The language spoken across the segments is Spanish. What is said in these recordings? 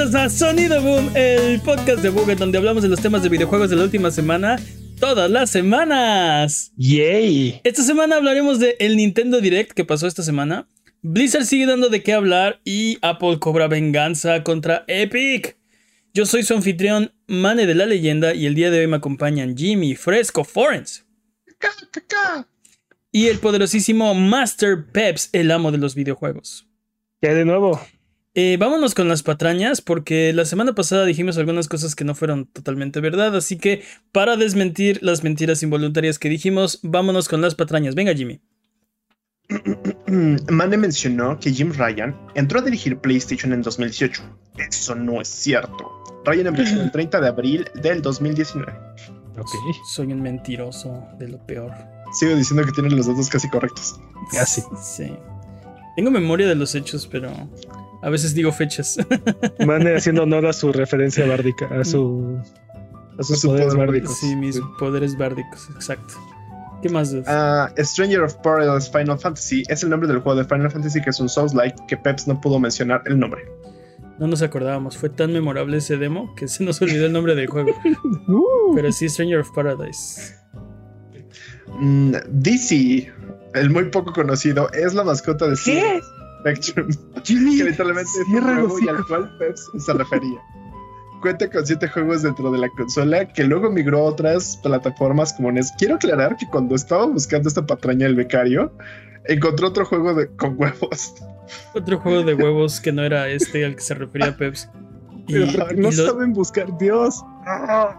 bienvenidos a Sonido Boom, el podcast de Buget donde hablamos de los temas de videojuegos de la última semana, todas las semanas. Yay. Esta semana hablaremos de el Nintendo Direct que pasó esta semana. Blizzard sigue dando de qué hablar y Apple cobra venganza contra Epic. Yo soy su anfitrión, Mane de la Leyenda, y el día de hoy me acompañan Jimmy Fresco Forens. Y el poderosísimo Master Peps, el amo de los videojuegos. ¿Qué de nuevo? Eh, vámonos con las patrañas, porque la semana pasada dijimos algunas cosas que no fueron totalmente verdad, así que para desmentir las mentiras involuntarias que dijimos, vámonos con las patrañas. Venga, Jimmy. Mane mencionó que Jim Ryan entró a dirigir PlayStation en 2018. Eso no es cierto. Ryan empezó el 30 de abril del 2019. Ok. Soy un mentiroso de lo peor. Sigo diciendo que tienen los datos casi correctos. Casi. Sí. Tengo memoria de los hechos, pero a veces digo fechas. Mane haciendo honor a su referencia bárdica, a su. a sus Su poderes poder bárdicos. Sí, mis poderes bárdicos, exacto. ¿Qué más? Ah, Stranger of Paradise Final Fantasy es el nombre del juego de Final Fantasy que es un Souls-like que Peps no pudo mencionar el nombre. No nos acordábamos. Fue tan memorable ese demo que se nos olvidó el nombre del juego. Uh, Pero sí, Stranger of Paradise. Mm, DC, el muy poco conocido, es la mascota de ¿Qué? Spectrum. Jimmy, que literalmente es un juego y al cual Peps se refería. Cuenta con siete juegos dentro de la consola que luego migró a otras plataformas como NES. Quiero aclarar que cuando estaba buscando esta patraña del becario, encontró otro juego de, con huevos. Otro juego de huevos que no era este al que se refería Peps. Y, Pero no y lo, saben buscar Dios.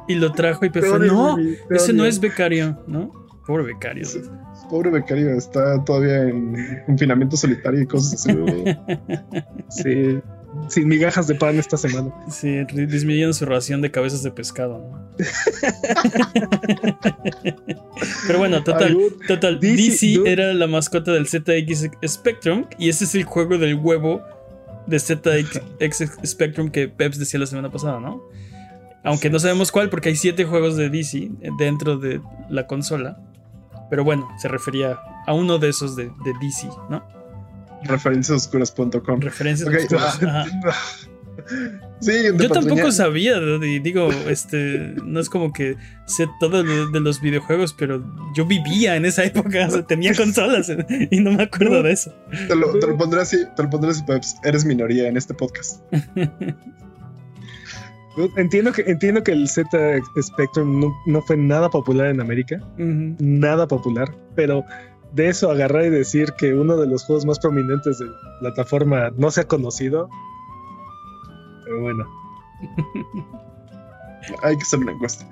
y lo trajo y Peps Te fue, odio, no, ese no odio". es becario, ¿no? Pobre becario. Sí. Pobre becario, está todavía en confinamiento solitario y cosas así. Sí. Sin migajas de pan esta semana. Sí, disminuyendo su ración de cabezas de pescado. ¿no? Pero bueno, total, total. DC, DC era la mascota del ZX Spectrum y ese es el juego del huevo de ZX Spectrum que Peps decía la semana pasada, ¿no? Aunque no sabemos cuál porque hay siete juegos de DC dentro de la consola. Pero bueno, se refería a uno de esos de, de DC, ¿no? Referenciasoscuras.com. Referencias. Oscuras. Sí, Yo tampoco sabía, y digo, este, no es como que sé todo de, de los videojuegos, pero yo vivía en esa época, o sea, tenía consolas y no me acuerdo de eso. Te lo, te lo pondré así, te lo pondré así, Peps. Eres minoría en este podcast. Entiendo que, entiendo que el Z Spectrum no, no fue nada popular en América. Nada popular. Pero de eso agarrar y decir que uno de los juegos más prominentes de plataforma no se ha conocido. Pero bueno. Hay que hacer una encuesta.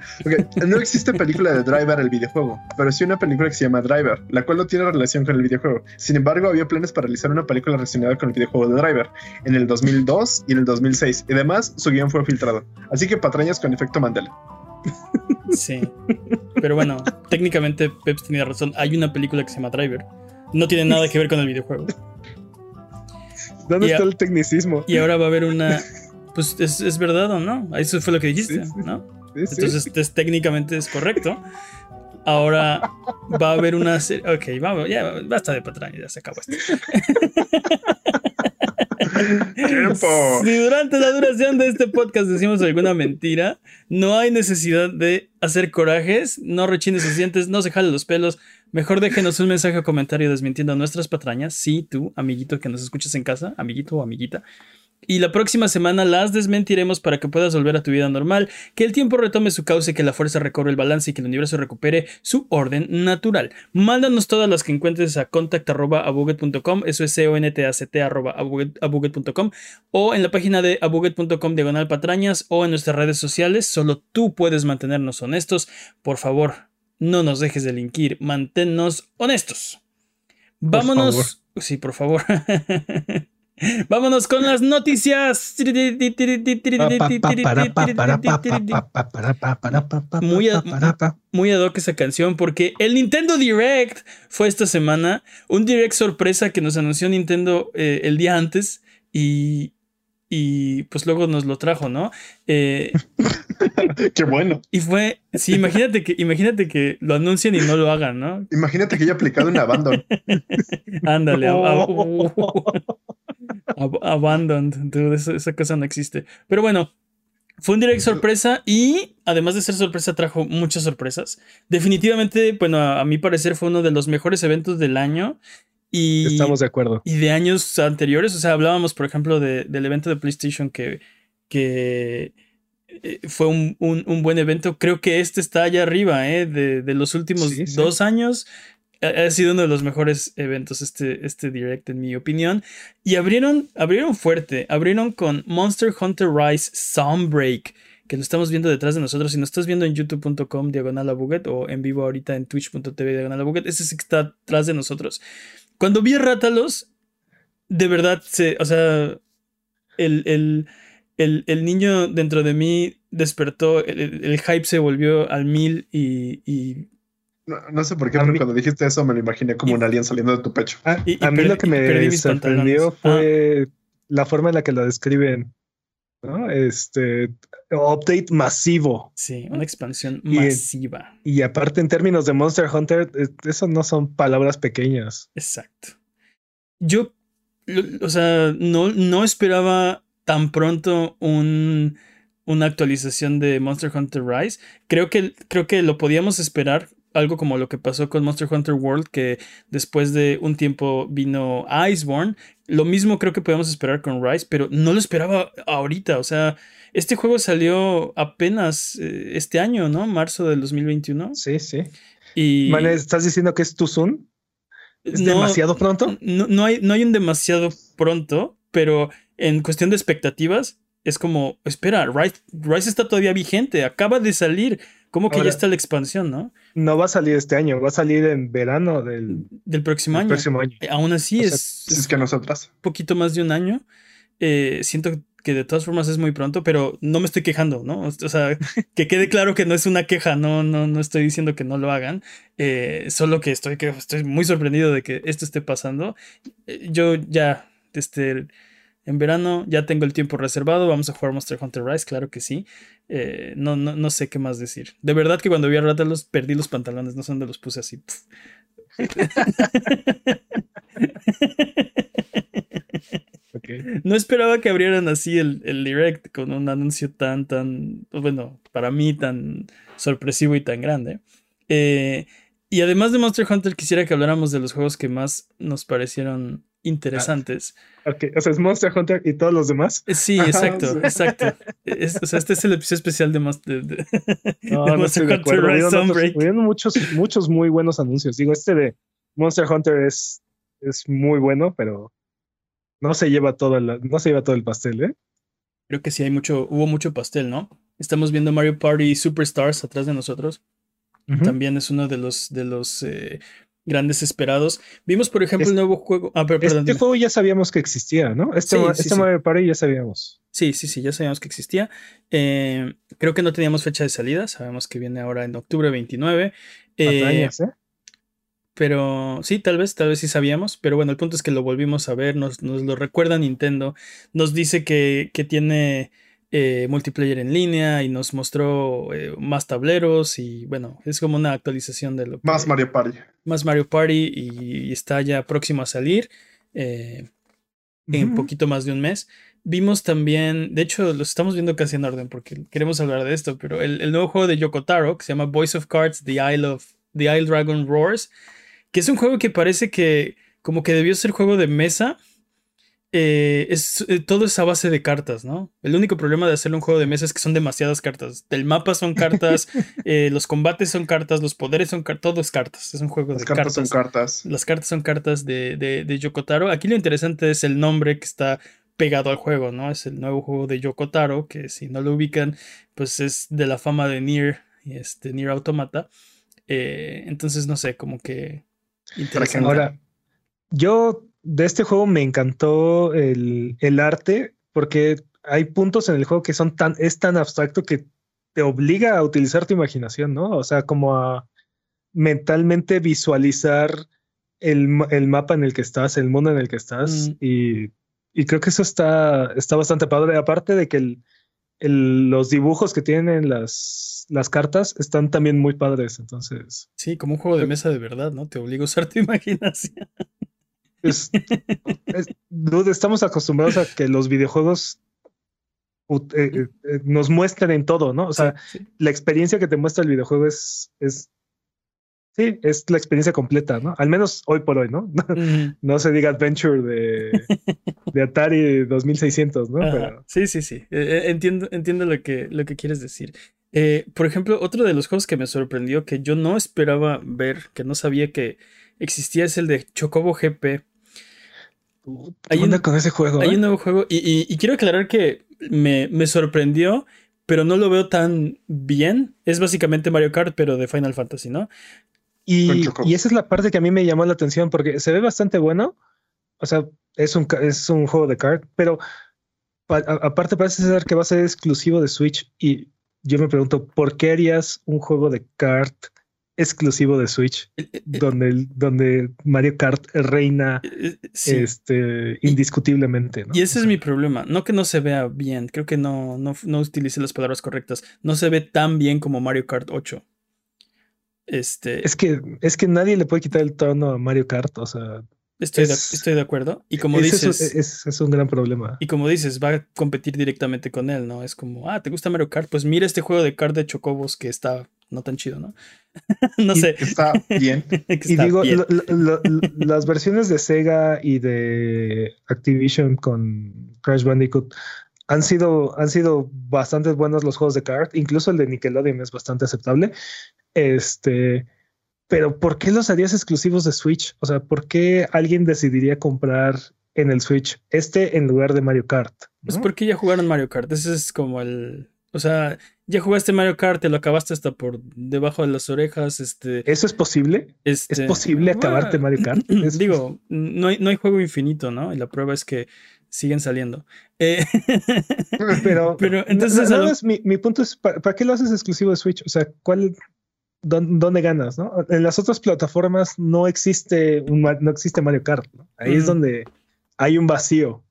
No existe película de Driver el videojuego, pero sí una película que se llama Driver, la cual no tiene relación con el videojuego. Sin embargo, había planes para realizar una película relacionada con el videojuego de Driver en el 2002 y en el 2006. Y además, su guion fue filtrado. Así que patrañas con efecto Mandela. Sí. Pero bueno, técnicamente Peps tenía razón. Hay una película que se llama Driver. No tiene nada que ver con el videojuego. ¿Dónde Y está el tecnicismo? Y ahora va a haber una. Pues es, es verdad o no. Eso fue lo que dijiste, Sí, sí. ¿no? Sí. Entonces, es- técnicamente es correcto. Ahora va a haber una serie. Ok, vamos, ya basta de patrañas, ya se acabó esto. ¡Tiempo! Si durante la duración de este podcast decimos alguna mentira, no hay necesidad de hacer corajes, no rechines sus dientes, no se jale los pelos. Mejor déjenos un mensaje o comentario desmintiendo nuestras patrañas. Sí, tú, amiguito que nos escuchas en casa, amiguito o amiguita. Y la próxima semana las desmentiremos para que puedas volver a tu vida normal, que el tiempo retome su cauce, que la fuerza recobre el balance y que el universo recupere su orden natural. Mándanos todas las que encuentres a contact.abuget.com, eso es c-o-n-t-a-c-t arroba abuget- abuget.com o en la página de abuget.com diagonal patrañas o en nuestras redes sociales. Solo tú puedes mantenernos honestos. Por favor, no nos dejes delinquir, manténnos honestos. Vámonos. favor. Sí, por favor. Vámonos con las noticias. Muy a- Muy ad hoc esa canción porque el Nintendo Direct fue esta semana. Un Direct sorpresa que nos anunció Nintendo eh, el día antes y, y pues luego nos lo trajo, ¿no? Eh, Qué bueno. y fue, sí, imagínate que, imagínate que lo anuncien y no lo hagan, ¿no? Imagínate que haya aplicado un abandon. Ándale. a- a- abandoned. esa, cosa no existe. Pero bueno, fue un direct sorpresa y además de ser sorpresa trajo muchas sorpresas. Definitivamente, bueno, a, mi parecer fue uno de los mejores eventos del año. Y, Estamos de acuerdo. Y de años anteriores, o sea, hablábamos, por ejemplo, del evento de PlayStation que, que eh, fue un, buen evento. Creo que este está allá arriba, ¿eh? de, los últimos dos años ha sido uno de los mejores eventos este, este direct, en mi opinión. Y abrieron, abrieron fuerte. Abrieron con Monster Hunter Rise Sunbreak, que lo estamos viendo detrás de nosotros. Si nos estás viendo en youtube.com diagonal o en vivo ahorita en twitch.tv diagonal ese sí que está atrás de nosotros. Cuando vi a Rátalos, de verdad, se, o sea, el, el, niño dentro de mí despertó, el, hype se volvió al mil y no, sé por qué, pero cuando dijiste eso me lo imaginé como un alien saliendo de tu pecho. Ah, a mí lo que me sorprendió fue ah. la forma en la que lo describen. ¿no? Este update masivo. Sí, una expansión masiva. Y, aparte, en términos de Monster Hunter, eso no son palabras pequeñas. Exacto. Yo, o sea, no, no esperaba tan pronto un, una actualización de Monster Hunter Rise. Creo que, creo que lo podíamos esperar algo como lo que pasó con Monster Hunter World, que después de un tiempo vino Iceborne. Lo mismo creo que podemos esperar con Rise, pero no lo esperaba ahorita. O sea, este juego salió apenas eh, este año, ¿no? Marzo del 2021. Sí, sí. Y... ¿estás diciendo que es too soon? ¿Es demasiado pronto? No, no, hay, no hay un demasiado pronto, pero en cuestión de expectativas, es como, espera, Rise, Rise está todavía vigente, acaba de salir. ¿Cómo que ya está la expansión, no? No va a salir este año, va a salir en verano del, del próximo, año. Eh, aún así es, es, que nosotras. Un poquito más de un año. Eh, siento que de todas formas es muy pronto, pero no me estoy quejando, ¿no? O sea, que quede claro que no es una queja, no, no, no estoy diciendo que no lo hagan, eh, solo que estoy, que estoy muy sorprendido de que esto esté pasando. yo ya, este, en verano ya tengo el tiempo reservado, vamos a jugar Monster Hunter Rise, claro que sí. Eh, no, no, no, sé qué más decir. De verdad que cuando vi a Rátalos perdí los pantalones, no sé dónde los puse así. No esperaba que abrieran así el, el, direct con un anuncio tan, tan, bueno, para mí tan sorpresivo y tan grande. Eh, y además de Monster Hunter, quisiera que habláramos de los juegos que más nos parecieron interesantes. Ah, ok, o sea, es Monster Hunter y todos los demás. Eh, sí, exacto, exacto. o sea, este es el episodio especial de, Monster, de, Monster Hunter Rise Sunbreak. muchos, muchos muy buenos anuncios. Digo, este de Monster Hunter es, es muy bueno, pero no se lleva todo el, no se lleva todo el pastel, ¿eh? Creo que sí hay mucho, hubo mucho pastel, ¿no? Estamos viendo Mario Party Superstars atrás de nosotros. También es uno de los, de los eh, grandes esperados. Vimos, por ejemplo, el nuevo juego. Ah, este juego ya sabíamos que existía, ¿no? Este, este Mario Party ya sabíamos. Sí, sí, sí, ya sabíamos que existía. Eh, creo que no teníamos fecha de salida. Sabemos que viene ahora en octubre 29. Eh, ¿eh? Pero sí, tal vez, tal vez sí sabíamos. Pero bueno, el punto es que lo volvimos a ver. Nos, nos lo recuerda Nintendo. Nos dice que, que tiene eh, multiplayer en línea y nos mostró eh, más tableros y bueno, es como una actualización de lo Más Mario Party. Más Mario Party y, está ya próximo a salir eh, en poquito más de un mes. Vimos también, de hecho, los estamos viendo casi en orden porque queremos hablar de esto, pero el, el nuevo juego de Yoko Taro que se llama Voice of Cards, The Isle of The Isle Dragon Roars, que es un juego que parece que como que debió ser juego de mesa, eh, es, eh, todo es a base de cartas, ¿no? El único problema de hacer un juego de mesa es que son demasiadas cartas. El mapa son cartas, eh, los combates son cartas, los poderes son cartas, todo es cartas. Es un juego de cartas. son cartas. Las cartas son cartas de, de, de, Yokotaro. Aquí lo interesante es el nombre que está pegado al juego, ¿no? Es el nuevo juego de Yokotaro, que si no lo ubican, pues es de la fama de Nier, este, Nier Automata. entonces, no sé, como que... Ahora, yo de este juego me encantó el, arte porque hay puntos en el juego que son tan, es tan abstracto que te obliga a utilizar tu imaginación, ¿no? O sea, como a mentalmente visualizar el, mapa en el que estás, el mundo en el que estás. Mm. Y, creo que eso está, está bastante padre. Aparte de que los dibujos que tienen las, las cartas están también muy padres. Entonces. Sí, como un juego de mesa de verdad, ¿no? Te obliga a usar tu imaginación. Es, estamos acostumbrados a que los videojuegos ut- eh, eh, nos muestren en todo, ¿no? O sea, Sí, sí. la experiencia que te muestra el videojuego es, es, sí, es la experiencia completa, ¿no? Al menos hoy por hoy, ¿no? No se diga Adventure de, de Atari 2600, ¿no? Pero, Sí, sí, sí. Eh, eh, entiendo, entiendo lo que, lo que quieres decir. Eh, por ejemplo, otro de los juegos que me sorprendió, que yo no esperaba ver, que no sabía que existía, es el de Chocobo GP. Hay ¿qué onda un- con ese juego? Hay eh? un nuevo juego y, y- y quiero aclarar que me, me sorprendió, pero no lo veo tan bien. Es básicamente Mario Kart, pero de Final Fantasy, ¿no? Y, y esa es la parte que a mí me llamó la atención porque se ve bastante bueno. O sea, es un, es un juego de kart, pero pa- a- aparte parece ser que va a ser exclusivo de Switch. Y yo me pregunto, ¿por qué harías un juego de kart exclusivo de Switch Eh, eh, donde, el- donde Mario Kart reina eh, eh, sí. este, indiscutiblemente? ¿no? Y ese es mi problema. No que no se vea bien, creo que no, no, no utilicé las palabras correctas. No se ve tan bien como Mario Kart 8. Este, Es que, es que nadie le puede quitar el tono a Mario Kart. O sea, estoy, de, es- estoy de acuerdo. Y como es dices, es, es un gran problema. y como dices, va a competir directamente con él, ¿no? Es como, ah, ¿te gusta Mario Kart? Pues mira este juego de kart de Chocobos que está no tan chido, ¿no? no sé. Está bien. Y digo, bien. las versiones de Sega y de Activision con Crash Bandicoot han sido, han sido bastante buenos los juegos de kart. Incluso el de Nickelodeon es bastante aceptable. Este, pero ¿por qué los harías exclusivos de Switch? O sea, ¿por qué alguien decidiría comprar en el Switch este en lugar de Mario Kart? Pues porque ya jugaron Mario Kart. Ese es como el. O sea, ya jugaste Mario Kart, te lo acabaste hasta por debajo de las orejas. Este. ¿Eso es posible? ¿Es este posible acabarte bueno, Mario Kart? Es- Digo, no hay, no hay juego infinito, ¿no? Y la prueba es que siguen saliendo. Eh, Pero, Pero entonces, nada más mi, mi punto es, ¿para, para qué lo haces exclusivo de Switch? O sea, ¿cuál, dón- ¿dónde ganas? ¿no? En las otras plataformas no existe, un, no existe Mario Kart. ¿no? Ahí es donde hay un vacío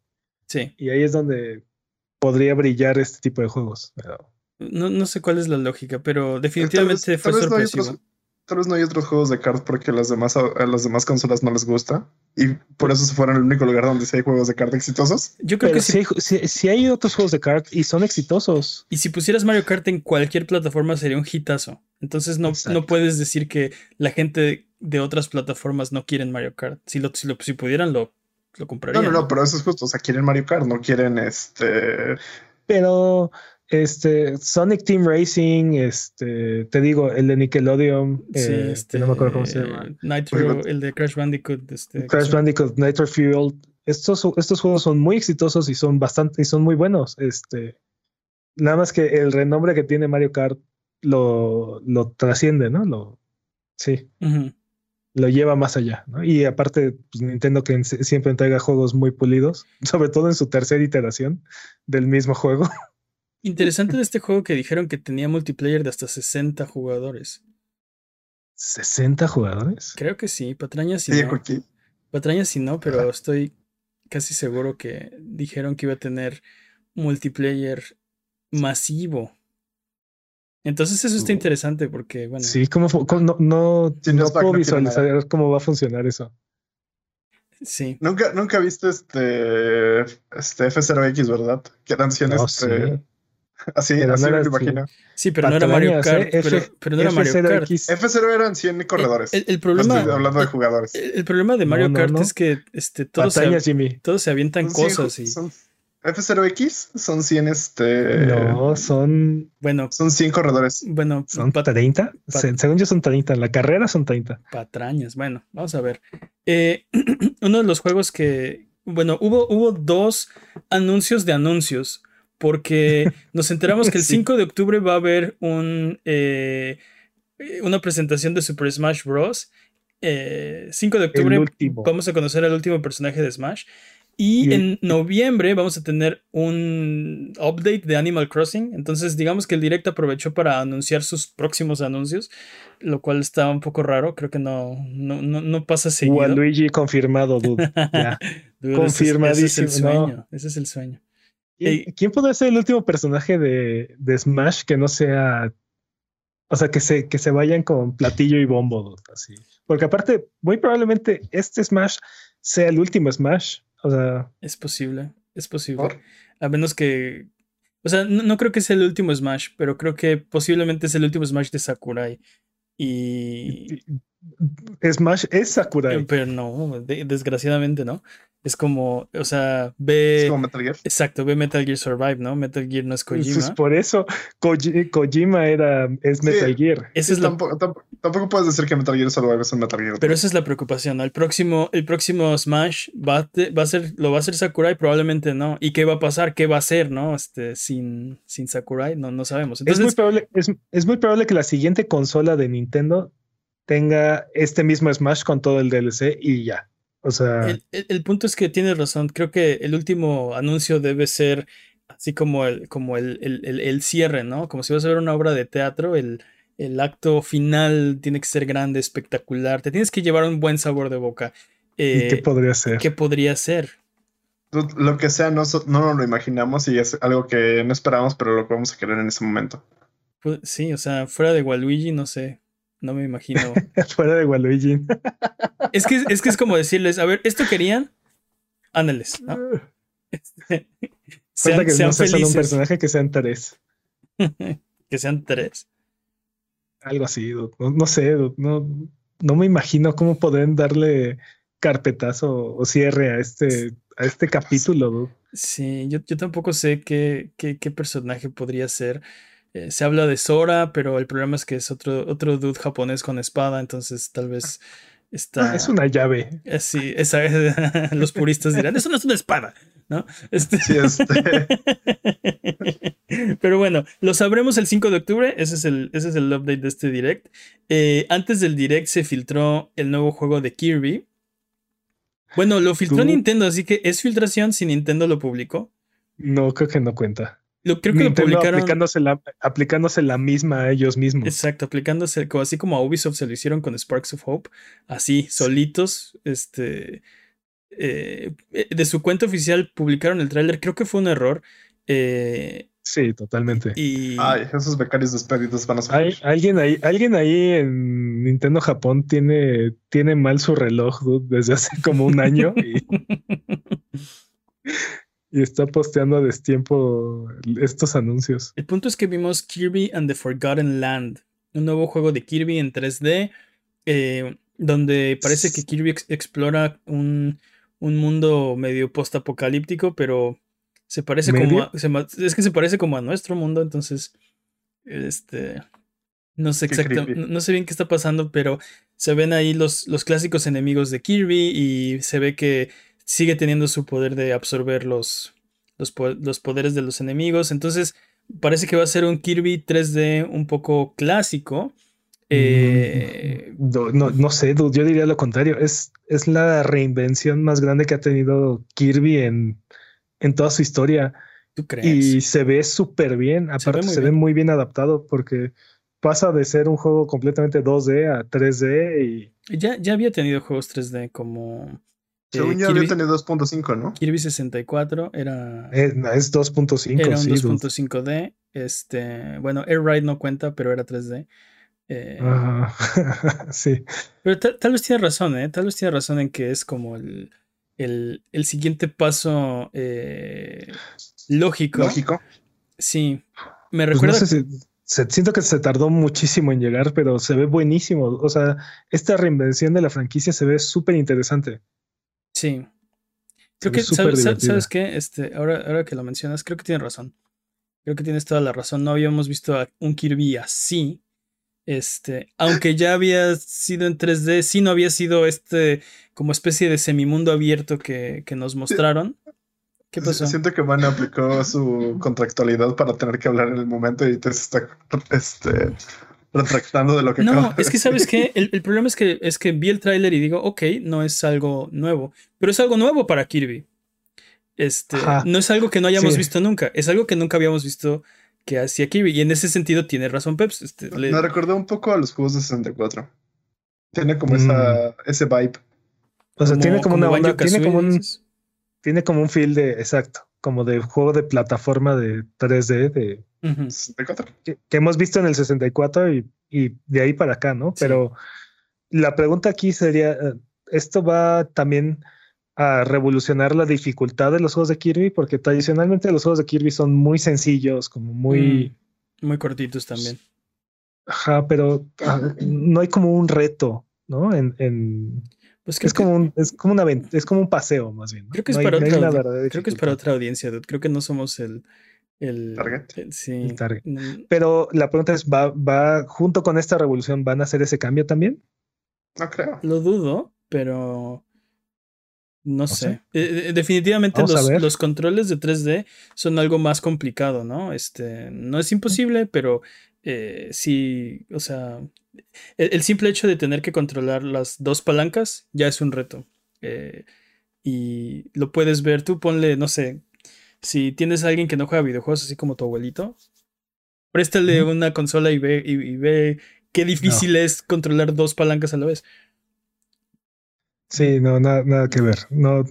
sí. y ahí es donde podría brillar este tipo de juegos. Pero No, no sé cuál es la lógica, pero Tal vez, definitivamente tal fue no sorpresivo. otros, tal vez no hay otros juegos de kart porque las demás, a las demás consolas no les gusta. Y por eso se fueron al único lugar donde sí hay juegos de kart exitosos. Yo creo pero que sí, si, sí- sí hay otros juegos de kart y son exitosos. y si pusieras Mario Kart en cualquier plataforma sería un hitazo. Entonces no, Exacto. no puedes decir que la gente de otras plataformas no quieren Mario Kart. Si, lo, si, lo- si pudieran, lo, lo No, comprarían. no, no, pero eso es justo. O sea, quieren Mario Kart, no quieren este. Pero este Sonic Team Racing, este, te digo, el de Nickelodeon, Sí, eh, este, no me acuerdo cómo se llama. Nitro, el de Crash Bandicoot. Este, Crash Bandicoot, Nitro Fuel. Estos, estos juegos son muy exitosos y son bastante y son muy buenos. Este, nada más que el renombre que tiene Mario Kart lo, lo trasciende, ¿no? Lo, sí, Ujú. Lo lleva más allá, ¿no? Y aparte, pues, Nintendo que siempre entrega juegos muy pulidos, sobre todo en su tercera iteración del mismo juego. Interesante de este juego que dijeron que tenía multiplayer de hasta 60 jugadores. 60 jugadores. Creo que sí, patrañas sí. Sí, no. Patrañas sí no, pero estoy casi seguro que dijeron que iba a tener multiplayer masivo. Entonces eso está interesante porque, bueno, Sí, ¿cómo, no, no, Sí, no puedo visualizar cómo va a funcionar eso. sí. Nunca, nunca viste este, este F0X, ¿verdad? Que eran 100 No, este, sí. así, Pero así no me imagino. Sí, pero no era Mario Kart. ¿eh? pero, F- pero no era Mario Kart. F0X. F0 eran 100 corredores. El, el No problema, estoy hablando de jugadores. el, el problema de Mario No, no, Kart no. es que este, todos, se, Jimmy. todos se avientan Son 100 cosas y, son- F0X son 100 este. No, son, bueno, Son 100 corredores. bueno, son pat- 30. pat- Se- según yo son 30. En la carrera son 30. patrañas. Bueno, vamos a ver. Eh, uno de los juegos que, bueno, hubo, hubo dos anuncios de anuncios, porque nos enteramos que el Sí. 5 de octubre va a haber un, eh, una presentación de Super Smash Bros. Eh, 5 de octubre vamos a conocer al último personaje de Smash. Y en noviembre vamos a tener un update de Animal Crossing. Entonces, digamos que el Direct aprovechó para anunciar sus próximos anuncios, lo cual está un poco raro. Creo que no, no, no, no pasa seguido. Waluigi confirmado, dude. Ya. Dude, ese es- Ese es el confirmadísimo, no. sueño. Ese es el sueño. ¿Quién, quién podría ser el último personaje de, de Smash que no sea. O sea, que se, que se vayan con platillo y bombo, dude, así. Porque aparte, muy probablemente este Smash sea el último Smash. O sea. Es posible, es posible. A menos que. O sea, no, creo que sea el último Smash, pero creo que posiblemente es el último Smash de Sakurai. Y. Smash es Sakurai. Pero no, desgraciadamente no. Es como, o sea, ve. Es como Metal Gear. Exacto, ve Metal Gear Survive, ¿no? Metal Gear no es pues Kojima. por eso Kojima era, es Metal Gear. es tampoco, tampoco, puedes decir que Metal Gear Survive es un Metal Gear. Pero esa es la preocupación, ¿no? El próximo, el próximo Smash va, va a ser, lo va a hacer Sakurai, probablemente no. ¿Y qué va a pasar? ¿Qué va a hacer, no? Este, sin, sin Sakurai, no, no sabemos. es, muy probable, es, es muy probable que la siguiente consola de Nintendo tenga este mismo Smash con todo el DLC y ya. O sea. El, punto es que tienes razón. Creo que el último anuncio debe ser así como el, como el, el cierre, ¿no? Como si vas a ver una obra de teatro, el, acto final tiene que ser grande, espectacular. Te tienes que llevar un buen sabor de boca. ¿Y qué eh, podría ser? ¿Qué podría ser? Lo que sea, no, no nos lo imaginamos y es algo que no esperamos, pero lo que vamos a querer en ese momento. Pues, sí, o sea, fuera de Waluigi, no sé. No me imagino. Fuera de Waluigi. es, que, es que es como decirles, a ver, ¿esto querían? Ándales, ¿no? sean, que sean no felices. un personaje que sean tres. que sean tres. Algo así, no, sé, no, no me imagino cómo pueden darle carpetazo o cierre a este, a este capítulo. Sí, yo, yo tampoco sé qué, qué, qué personaje podría ser. Eh, se habla de Sora, pero el problema es que es otro, otro dude japonés con espada, entonces tal vez está... Ah, es una llave. Eh, sí, esa, los puristas dirán, eso no es una espada, ¿no? Este... Sí, este... pero bueno, lo sabremos el 5 de octubre, ese es el, ese es el update de este direct. Eh, antes del direct se filtró el nuevo juego de Kirby. Bueno, lo filtró Nintendo, así que es filtración si Nintendo lo publicó. No, creo que no cuenta. Lo, creo que lo publicaron. Aplicándose la, aplicándose la misma a ellos mismos. Exacto, aplicándose, así como a Ubisoft se lo hicieron con Sparks of Hope, así, solitos, este. Eh, de su cuenta oficial publicaron el tráiler, creo que fue un error. Eh, sí, totalmente. Y... Ay, esos becarios despedidos van a ser. alguien ahí, alguien ahí en Nintendo Japón tiene, tiene mal su reloj desde hace como un año. Y... y está posteando a destiempo estos anuncios. El punto es que vimos Kirby and the Forgotten Land, un nuevo juego de Kirby en 3D, eh, donde parece que Kirby explora un, mundo medio post-apocalíptico, pero se parece como a, es que se parece como a nuestro mundo, entonces este no sé exactamente, no sé bien qué está pasando, pero se ven ahí los, los clásicos enemigos de Kirby y se ve que sigue teniendo su poder de absorber los, los, poderes de los enemigos. Entonces, parece que va a ser un Kirby 3D un poco clásico. Eh, no, sé, yo diría lo contrario. Es, es la reinvención más grande que ha tenido Kirby en, en toda su historia. ¿Tú crees? Y se ve súper bien. Aparte, se, ve, muy bien adaptado porque pasa de ser un juego completamente 2D a 3D y. Ya, ya había tenido juegos 3D como según eh, ya había tenido 2.5, ¿no? Kirby 64 era. Eh, es 2.5. Era un 2.5D. Este, bueno, Air Ride no cuenta, pero era 3D. Eh, sí. Pero tal, vez tiene razón, ¿eh? Tal vez tiene razón en que es como el, el, el siguiente paso lógico. Lógico. Sí. Me pues recuerda. siento que se tardó muchísimo en llegar, pero se ve buenísimo. O sea, esta reinvención de la franquicia se ve súper interesante. Sí. Creo que, ¿sabes, qué? Este, ahora, ahora que lo mencionas, creo que tienes razón. Creo que tienes toda la razón. No habíamos visto a un Kirby así. Este, aunque ya había sido en 3D, sí no había sido este como especie de semimundo abierto que, que nos mostraron. ¿Qué pasó? Siento que Van aplicó su contractualidad para tener que hablar en el momento y te está este, retractando de lo que No, es que sabes que el, problema es que es que vi el tráiler y digo, ok, no es algo nuevo, pero es algo nuevo para Kirby. Este, no es algo que no hayamos visto nunca, es algo que nunca habíamos visto que hacía Kirby y en ese sentido tiene razón Peps. Este, Me recordó un poco a los juegos de 64. Tiene como esa, mm. ese vibe. O sea, tiene como, una onda, tiene como un tiene como un feel de exacto, como de juego de plataforma de 3D de 64. Que, hemos visto en el 64 y, y de ahí para acá, ¿no? Pero la pregunta aquí sería, eh, ¿esto va también a revolucionar la dificultad de los juegos de Kirby, porque tradicionalmente los juegos de Kirby son muy sencillos, como muy... Mm, muy cortitos también. Ajá, pero ah, no hay como un reto, ¿no? En, en pues es como un, es como una es como un paseo más bien. Creo que es para otra creo que es para otra audiencia, Creo que no somos el el target. sí. Pero la pregunta es, ¿va, ¿va junto con esta revolución van a hacer ese cambio también? No creo. Lo dudo, pero no, sé. Eh, eh, definitivamente los, los, controles de 3D son algo más complicado, ¿no? Este, no es imposible, pero eh, sí, o sea, el, simple hecho de tener que controlar las dos palancas ya es un reto. y lo puedes ver, tú ponle, no sé, si tienes a alguien que no juega videojuegos así como tu abuelito, préstale una consola y ve, y, ve qué difícil es controlar dos palancas a la vez. Sí, no, nada, nada que ver. No,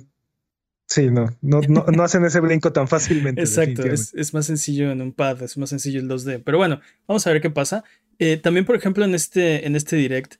sí, no, no, no, hacen ese brinco tan fácilmente. Exacto, es, más sencillo en un pad, es más sencillo el 2D. Pero bueno, vamos a ver qué pasa. Eh, también, por ejemplo, en este, en este direct,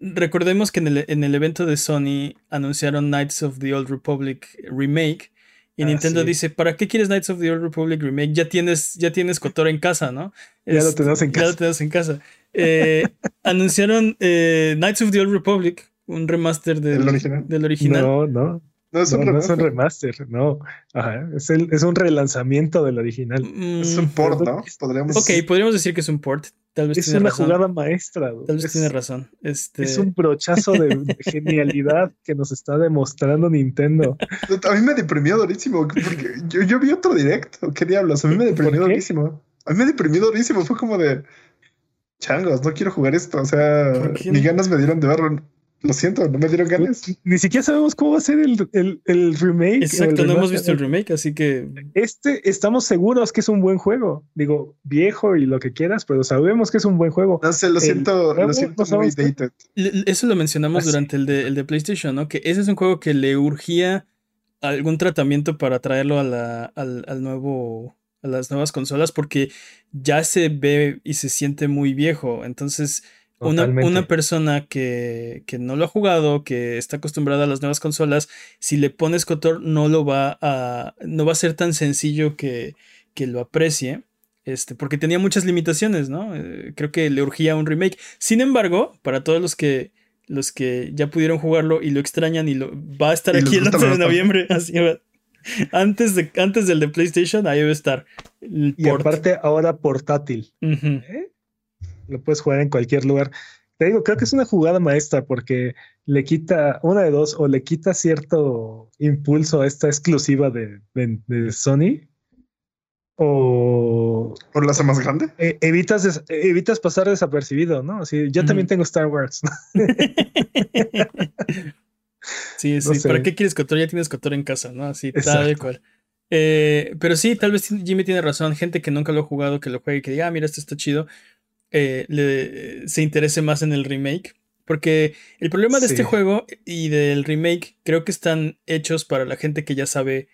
recordemos que en el, en el evento de Sony anunciaron Knights of the Old Republic Remake y ah, Nintendo dice, ¿para qué quieres Knights of the Old Republic Remake? Ya tienes, ya tienes Kotor en casa, ¿no? ya lo tenemos en casa. Ya lo tenemos en casa. Eh, anunciaron eh, Knights of the Old Republic, un remaster del, original? del original. No, no. No es un, remaster. no. Ajá, es, el, es un relanzamiento del original. es un port, ¿no? Podríamos... Ok, podríamos decir que es un port. Tal vez es una jugada maestra. Tal vez tiene razón. Este... Es un brochazo de, genialidad que nos está demostrando Nintendo. A mí me deprimió durísimo. Porque yo, yo vi otro directo. ¿Qué diablos? A mí me deprimió durísimo. A mí me deprimió durísimo. Fue como de changos, no quiero jugar esto. O sea, ni ganas me dieron de verlo. Lo siento, no me dieron ganas. Ni siquiera sabemos cómo va a ser el, el, remake. Exacto, no hemos visto el remake, así que. Este estamos seguros que es un buen juego. Digo, viejo y lo que quieras, pero sabemos que es un buen juego. No sé, lo siento, lo siento muy dated. Eso lo mencionamos durante el de, el de PlayStation, ¿no? Que ese es un juego que le urgía algún tratamiento para traerlo a la, al, al nuevo a las nuevas consolas porque ya se ve y se siente muy viejo. Entonces, una, persona que, no lo ha jugado, que está acostumbrada a las nuevas consolas, si le pones Cotor, no lo va a. no va a ser tan sencillo que, lo aprecie. Este, porque tenía muchas limitaciones, ¿no? Eh, creo que le urgía un remake. Sin embargo, para todos los que los que ya pudieron jugarlo y lo extrañan y lo va a estar aquí el 11 de noviembre, así Antes, de, antes del de PlayStation, ahí va a estar. y aparte ahora portátil lo puedes jugar en cualquier lugar. Te digo, creo que es una jugada maestra porque le quita una de dos o le quita cierto impulso a esta exclusiva de, Sony o... ¿Por la hace más grande? E, evitas, evitas pasar desapercibido, ¿no? Así, yo también tengo Star Wars. sí, sí. ¿Para qué quieres Cotor? Ya tienes Cotor en casa, ¿no? Así, tal cual. Eh, pero sí, tal vez Jimmy tiene razón. Gente que nunca lo ha jugado, que lo juegue y que diga, ah, mira, esto está chido. Eh, le, se interese más en el remake. Porque el problema de este juego y del remake creo que están hechos para la gente que ya sabe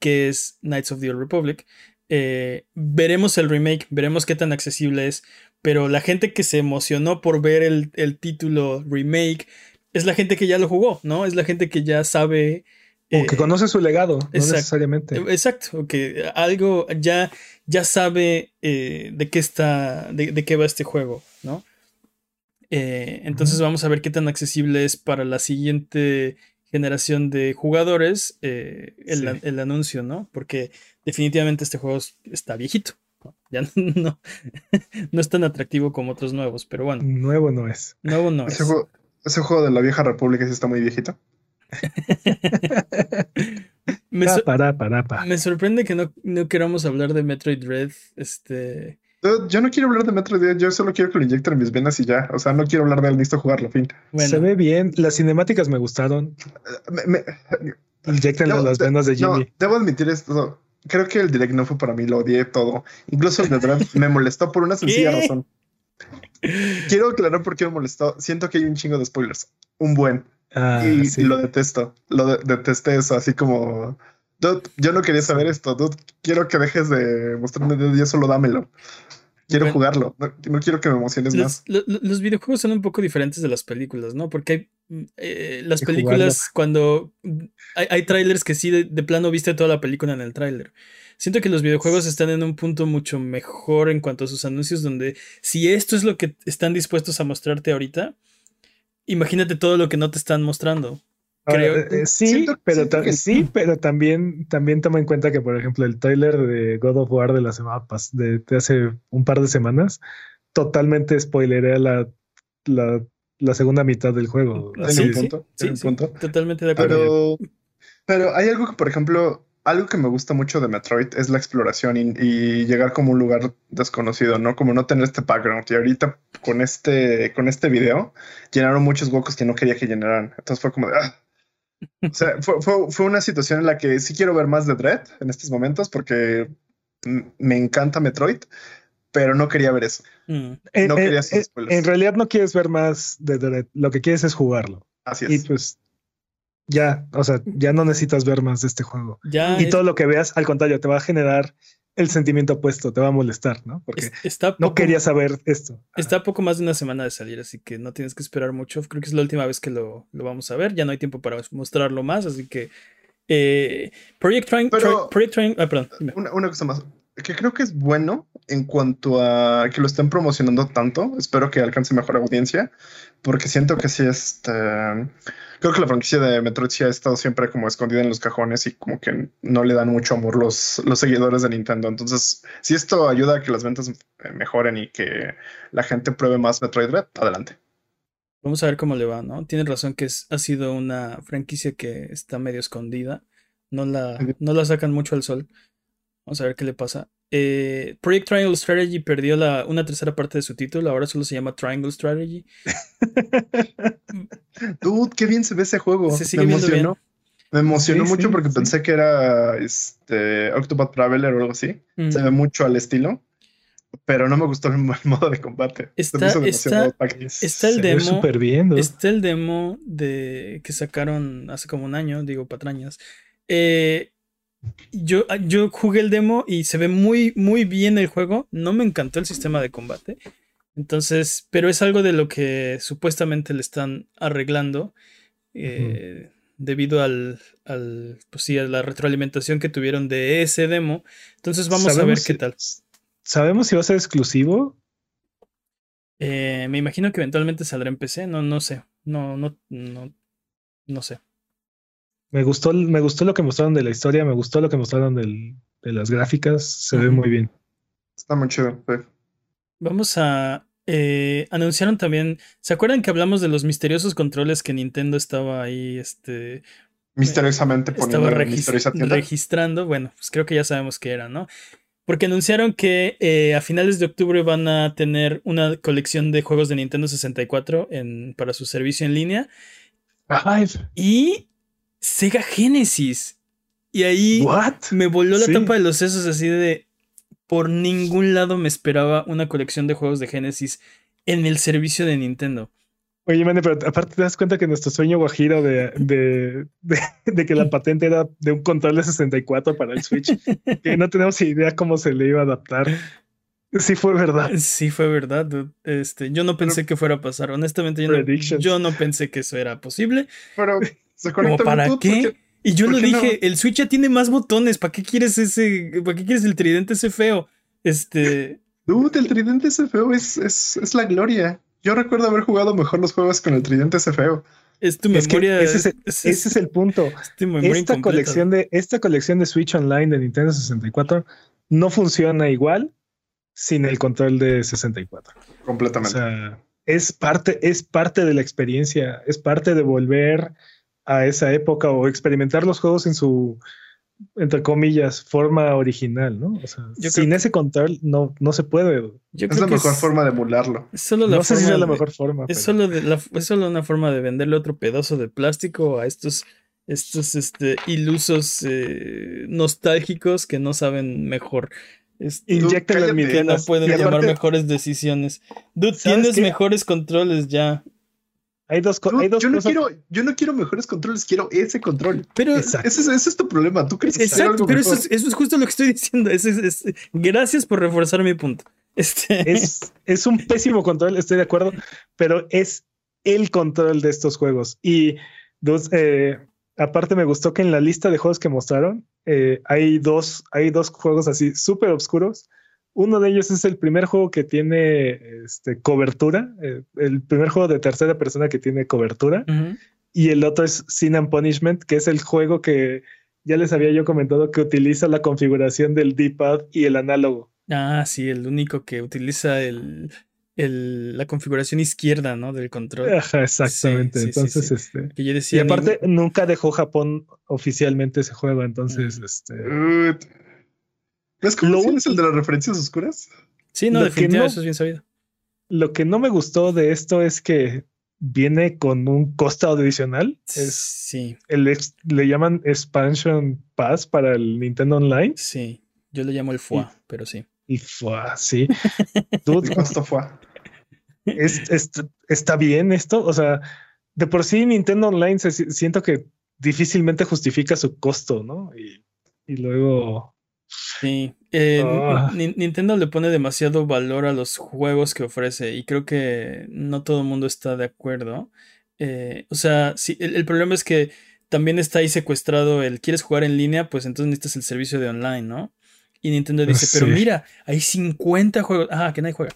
qué es Knights of the Old Republic. Eh, veremos el remake, veremos qué tan accesible es. Pero la gente que se emocionó por ver el, el título remake es la gente que ya lo jugó, ¿no? Es la gente que ya sabe o que eh, conoce su legado, no necesariamente. Exacto, que algo ya, ya sabe eh, de qué está, de, qué va este juego, ¿no? Eh, entonces vamos a ver qué tan accesible es para la siguiente generación de jugadores el, anuncio, ¿no? Porque definitivamente este juego está viejito. Ya no, no, es tan atractivo como otros nuevos, pero bueno. Nuevo no es. Nuevo no ese Juego, ese juego de la vieja república sí está muy viejito. Me, me, sorprende que no, no, queramos hablar de Metroid Dread. Este. Yo, no quiero hablar de Metroid Dread, yo solo quiero que lo inyecten en mis venas y ya. O sea, no quiero hablar de él, necesito jugarlo, fin. Se ve bien, las cinemáticas me gustaron. Me, Inyecten las venas de Jimmy. debo admitir esto. Creo que el direct no fue para mí, lo odié todo. Incluso el de Dread me molestó por una sencilla razón. Quiero aclarar por qué me molestó. Siento que hay un chingo de spoilers. Un buen. Ah, y lo detesto. Lo detesté eso, así como. yo no quería saber esto. quiero que dejes de mostrarme y solo dámelo. Quiero jugarlo. No, quiero que me emociones más. los videojuegos son un poco diferentes de las películas, ¿no? Porque hay mm, eh, las películas, cuando hay, hay, trailers que sí de, plano viste toda la película en el tráiler. Siento que los videojuegos están en un punto mucho mejor en cuanto a sus anuncios, donde si esto es lo que están dispuestos a mostrarte ahorita, imagínate todo lo que no te están mostrando. Creo. Eh, sí, pero sí, pero también, también toma en cuenta que, por ejemplo, el trailer de God of War de la semana de, de hace un par de semanas, totalmente spoileré la, la, la segunda mitad del juego. Sí, punto, sí, punto. totalmente de acuerdo. Pero, pero hay algo que, por ejemplo, algo que me gusta mucho de Metroid es la exploración y, llegar como un lugar desconocido, ¿no? Como no tener este background. Y ahorita con este, con este video llenaron muchos huecos que no quería que llenaran. Entonces fue como de, ah. O sea, fue, fue, una situación en la que sí quiero ver más de Dread en estos momentos porque me encanta Metroid, pero no quería ver eso. Mm. No quería en, en, realidad no quieres ver más de Dread, lo que quieres es jugarlo. Así es. Y pues ya, o sea, ya no necesitas ver más de este juego. y todo lo que veas, al contrario, te va a generar el sentimiento opuesto, te va a molestar, ¿no? Porque no quería saber esto. Está poco más de una semana de salir, así que no tienes que esperar mucho. Creo que es la última vez que lo, vamos a ver. Ya no hay tiempo para mostrarlo más, así que. Eh, Project Train. Project Train. Ah, perdón. Una, una, cosa más. Que creo que es bueno en cuanto a que lo estén promocionando tanto. Espero que alcance mejor audiencia, porque siento que sí, este creo que la franquicia de Metroid sí ha estado siempre como escondida en los cajones y como que no le dan mucho amor los, los seguidores de Nintendo. Entonces, si esto ayuda a que las ventas eh, mejoren y que la gente pruebe más Metroid Red, adelante. Vamos a ver cómo le va, ¿no? Tiene razón que ha sido una franquicia que está medio escondida. No la, no la sacan mucho al sol. Vamos a ver qué le pasa. Eh, Project Triangle Strategy perdió la, una tercera parte de su título, ahora solo se llama Triangle Strategy. Dude, qué bien se ve ese juego. Me emocionó. Me emocionó mucho porque pensé que era este Octopath Traveler o algo así. Se ve mucho al estilo. Pero no me gustó el modo de combate. Está, está, el demo. Bien, Está el demo de que sacaron hace como un año, digo patrañas. Eh, yo, yo jugué el demo y se ve muy, muy bien el juego. No me encantó el sistema de combate. Entonces, pero es algo de lo que supuestamente le están arreglando. Eh, debido al, al pues sí, a la retroalimentación que tuvieron de ese demo. Entonces vamos a ver qué tal. ¿Sabemos si va a ser exclusivo? Eh, me imagino que eventualmente saldrá en PC. No, no sé. No, no, no, no sé. Me gustó, me gustó lo que mostraron de la historia, me gustó lo que mostraron de las gráficas, se ve muy bien. Está muy chido. Vamos a... Eh, anunciaron también, ¿se acuerdan que hablamos de los misteriosos controles que Nintendo estaba ahí, este... Misteriosamente poniendo estaba registrando? Bueno, pues creo que ya sabemos qué era, ¿no? Porque anunciaron que eh, a finales de octubre van a tener una colección de juegos de Nintendo 64 en, para su servicio en línea. Y Sega Genesis. Y ahí me voló la tapa de los sesos así de... Por ningún lado me esperaba una colección de juegos de Genesis en el servicio de Nintendo. Oye, mane, pero aparte te das cuenta que nuestro sueño guajiro de, de, de, que la patente era de un control de 64 para el Switch, que no tenemos idea cómo se le iba a adaptar. Sí fue verdad. Sí fue verdad. Este, yo no pensé que fuera a pasar. Honestamente, yo no, yo no, pensé que eso era posible. Pero ¿Para qué? y yo lo dije, el Switch ya tiene más botones. ¿Para qué quieres ese? ¿Para qué quieres el tridente ese feo? Este. Dude, el tridente ese feo es, es, la gloria. Yo recuerdo haber jugado mejor los juegos con el tridente ese feo. Es tu memoria. ese, es, el punto. esta, colección de, esta colección de Switch Online de Nintendo 64 no funciona igual sin el control de 64. Completamente. O sea, es parte, es parte de la experiencia, es parte de volver a esa época o experimentar los juegos en su, entre comillas, forma original, ¿no? O sea, sin ese control no, no se puede. es la mejor forma de emularlo. Es solo la no sé si es la mejor forma. Es, solo es solo una forma de venderle otro pedazo de plástico a estos, estos este, ilusos eh, nostálgicos que no saben mejor. Este, Inyectan que no pueden tomar mejores decisiones. Dude, tienes mejores controles ya. Hay dos, hay dos yo no quiero, yo no quiero mejores controles, quiero ese control. Pero ese, es tu problema. Tú crees que Exacto, pero eso es, eso es, justo lo que estoy diciendo. gracias por reforzar mi punto. Este... Es, es un pésimo control, estoy de acuerdo, pero es el control de estos juegos. Y dos, eh, aparte me gustó que en la lista de juegos que mostraron eh, hay, dos, hay dos juegos así súper oscuros. Uno de ellos es el primer juego que tiene este, cobertura, eh, el primer juego de tercera persona que tiene cobertura. Y el otro es Sin and Punishment, que es el juego que ya les había yo comentado que utiliza la configuración del D-pad y el análogo. Ah, sí, el único que utiliza el, la configuración izquierda, ¿no? Del control. Ajá, exactamente. entonces, este. y aparte, nunca dejó Japón oficialmente ese juego. Entonces, este. ¿Ves cómo es el de las referencias oscuras? Sí, no, definitivamente eso es bien sabido. Lo que no me gustó de esto es que viene con un costo adicional. sí. El, le llaman Expansion Pass para el Nintendo Online. Sí, yo le llamo el FUA, pero sí. Y FUA, sí. ¿Qué costo FUA? Es, está bien esto. O sea, de por sí Nintendo Online siento que difícilmente justifica su costo, ¿no? Y, y luego. Sí, eh, ah. Nintendo le pone demasiado valor a los juegos que ofrece y creo que no todo el mundo está de acuerdo. Eh, o sea, sí, el, problema es que también está ahí secuestrado el quieres jugar en línea, pues entonces necesitas el servicio de online, ¿no? Y Nintendo dice, pero mira, hay 50 juegos. Ah, que nadie juega.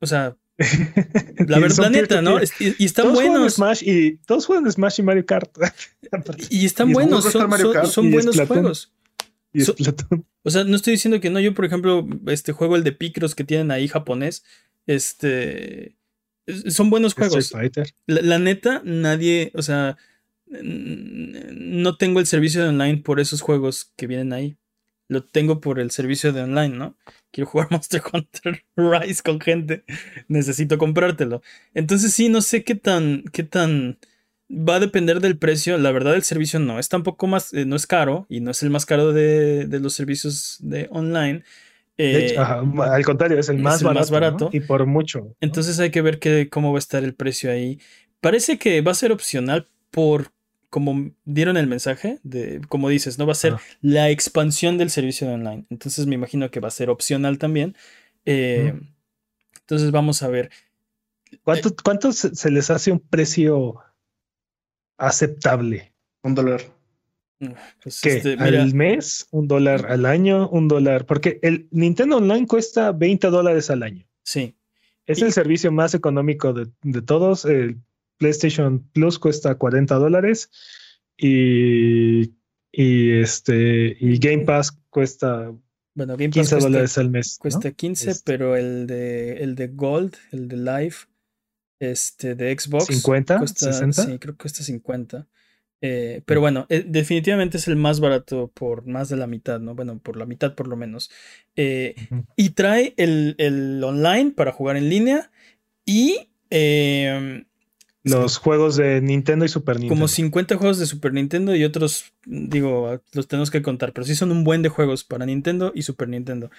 O sea, la verdad, neta, ¿no? Y, están buenos. Smash y, todos juegan Smash y Mario Kart. y están buenos, son, buenos juegos. o sea, no estoy diciendo que no. Yo, por ejemplo, este juego, el de Picross que tienen ahí japonés, este. Son buenos juegos. La, la, neta, nadie, o sea, no tengo el servicio de online por esos juegos que vienen ahí lo tengo por el servicio de online, ¿no? Quiero jugar Monster Hunter Rise con gente, necesito comprártelo. Entonces sí, no sé qué tan, qué tan va a depender del precio. La verdad, el servicio no es tampoco más, eh, no es caro y no es el más caro de, los servicios de online. Eh, al contrario, es el más barato. Y por mucho. Entonces hay que ver cómo va a estar el precio ahí. Parece que va a ser opcional por como dieron el mensaje, de, como dices, no va a ser la expansión del servicio de online. Entonces me imagino que va a ser opcional también. Eh, entonces vamos a ver. ¿Cuánto, cuánto se, les hace un precio aceptable? Un dólar. Mm, pues ¿Qué? Este, ¿Al mes? ¿Un dólar al año? ¿Un dólar? Porque el Nintendo Online cuesta 20 dólares al año. Sí. Es el servicio más económico de, de todos. El PlayStation Plus cuesta 40 dólares y, y, este, y Game Pass cuesta bueno, Game 15 dólares al mes. Cuesta 15, este. pero el de, el de Gold, el de Live, este de Xbox. 50, cuesta, 60. Sí, creo que cuesta 50. Eh, pero bueno, eh, definitivamente es el más barato por más de la mitad, ¿no? Bueno, por la mitad por lo menos. Eh, y trae el, el, online para jugar en línea y los juegos de Nintendo y Super Nintendo. Como 50 juegos de Super Nintendo y otros, digo, los tenemos que contar, pero sí son un buen de juegos para Nintendo y Super Nintendo.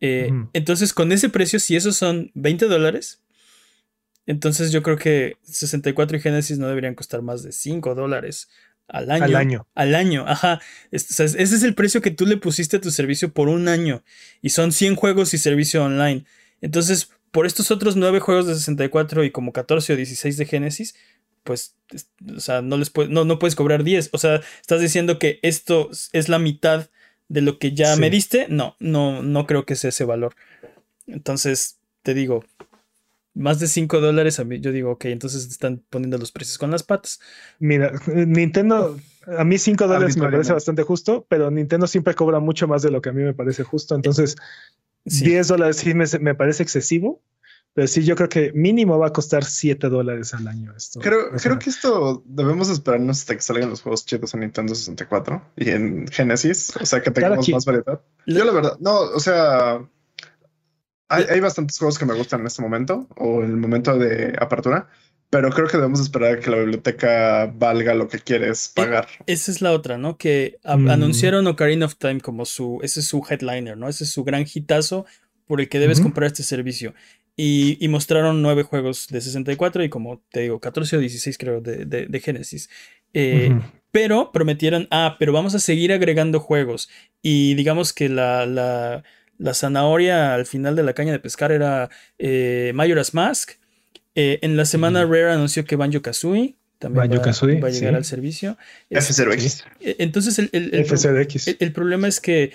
Entonces, con ese precio, si esos son 20 dólares, entonces yo creo que 64 y Genesis no deberían costar más de 5 dólares al año. Al año. Al año, ajá. ese es el precio que tú le pusiste a tu servicio por un año. Y son 100 juegos y servicio online. Entonces, por estos otros nueve juegos de 64 y como 14 o 16 de Genesis, pues, o sea, no, les no, no puedes cobrar 10. O sea, estás diciendo que esto es la mitad de lo que ya me diste. No, no, no creo que sea ese valor. Entonces, te digo, más de 5 dólares, a mí, yo digo, ok, entonces están poniendo los precios con las patas. Mira, Nintendo, a mí 5 dólares me parece bastante justo, pero Nintendo siempre cobra mucho más de lo que a mí me parece justo. Entonces, 10 dólares sí me, parece excesivo, pero sí yo creo que mínimo va a costar 7 dólares al año esto. Creo, creo que esto debemos esperarnos hasta que salgan los juegos chidos en Nintendo 64 y en Genesis, o sea que tengamos más variedad. Yo la verdad, no, o sea, hay, hay bastantes juegos que me gustan en este momento o en el momento de apertura pero creo que debemos esperar a que la biblioteca valga lo que quieres e, pagar. esa es la otra, ¿no? Que mm. anunciaron Ocarina of Time como su, ese es su headliner, ¿no? Ese es su gran hitazo por el que debes comprar este servicio. Y, mostraron nueve juegos de 64 y como te digo, 14 o 16 creo de, de, Genesis. Eh, pero prometieron, ah, pero vamos a seguir agregando juegos. Y digamos que la, la la zanahoria al final de la caña de pescar era eh, Majora's Mask. Eh, en la semana Rare anunció que Banjo Kazooie también va, va, a llegar al servicio. F0X. Eh, entonces, el, el, el, problema es que,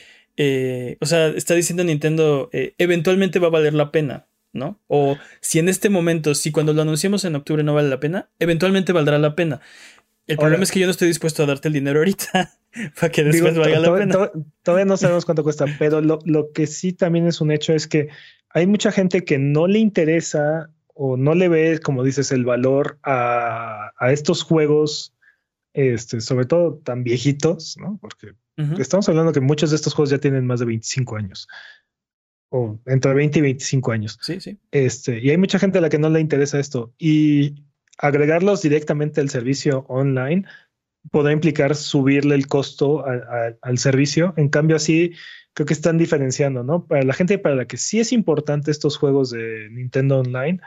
o sea, está diciendo Nintendo, eventualmente va a valer la pena, ¿no? O si en este momento, si cuando lo anunciamos en octubre no vale la pena, eventualmente valdrá la pena. El problema es que yo no estoy dispuesto a darte el dinero ahorita para que después valga la pena. todavía no sabemos cuánto cuesta, pero lo, lo, que sí también es un hecho es que hay mucha gente que no le interesa o no le ve, como dices, el valor a, a estos juegos, este, sobre todo tan viejitos, ¿no? Porque estamos hablando que muchos de estos juegos ya tienen más de 25 años o entre 20 y 25 años. Sí, sí. Este, y hay mucha gente a la que no le interesa esto. Y agregarlos directamente al servicio online podrá implicar subirle el costo al servicio. En cambio, así creo que están diferenciando, ¿no? Para la gente para la que sí es importante estos juegos de Nintendo Online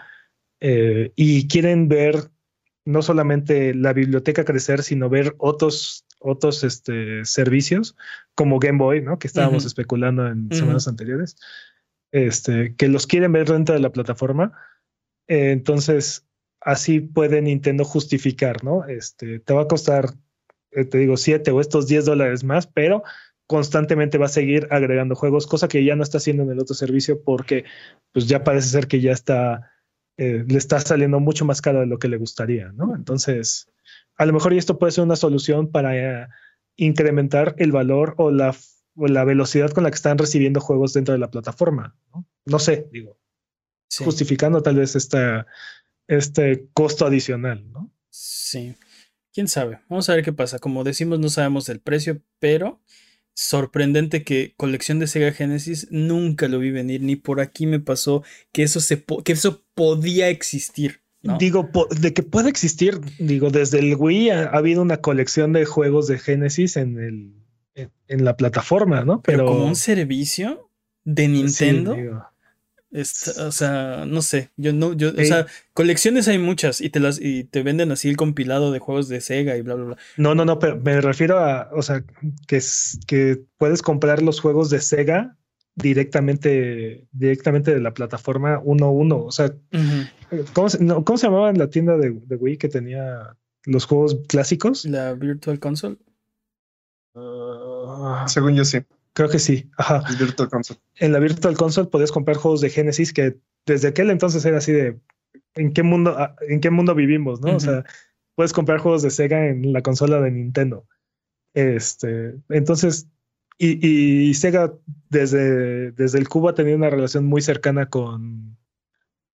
eh, y quieren ver no solamente la biblioteca crecer, sino ver otros, otros este, servicios como Game Boy, ¿no? Que estábamos especulando en semanas anteriores, este, que los quieren ver dentro de la plataforma. Eh, entonces, así puede Nintendo justificar, ¿no? Este, te va a costar, te digo, 7 o estos 10 dólares más, pero constantemente va a seguir agregando juegos, cosa que ya no está haciendo en el otro servicio porque pues ya parece ser que ya está, eh, le está saliendo mucho más caro de lo que le gustaría, ¿no? Entonces, a lo mejor esto puede ser una solución para eh, incrementar el valor o la, o la velocidad con la que están recibiendo juegos dentro de la plataforma, ¿no? No sé, digo, justificando tal vez esta, este costo adicional, ¿no? Sí. Quién sabe. Vamos a ver qué pasa. Como decimos, no sabemos del precio, pero sorprendente que colección de Sega Genesis nunca lo vi venir, ni por aquí me pasó que eso se que eso podía existir. Digo, de que puede existir, digo, desde el Wii ha, habido una colección de juegos de Genesis en el en, la plataforma, ¿no? Pero, como un servicio de Nintendo o sea, no sé, yo no, yo, o sea, colecciones hay muchas y te las y te venden así el compilado de juegos de Sega y bla bla bla. No, no, no, pero me refiero a, o sea, que es que puedes comprar los juegos de Sega directamente, directamente de la plataforma 1-1. O sea, ¿cómo, se, ¿cómo, se, llamaba en la tienda de, Wii que tenía los juegos clásicos? La Virtual Console. Ah. Según yo sí. Creo que sí. Ajá. Virtual Console. En la Virtual Console podías comprar juegos de Genesis que desde aquel entonces era así de en qué mundo, ah, en qué mundo vivimos, ¿no? O sea, puedes comprar juegos de Sega en la consola de Nintendo. Este, entonces, y, Sega desde, desde el cubo ha tenido una relación muy cercana con,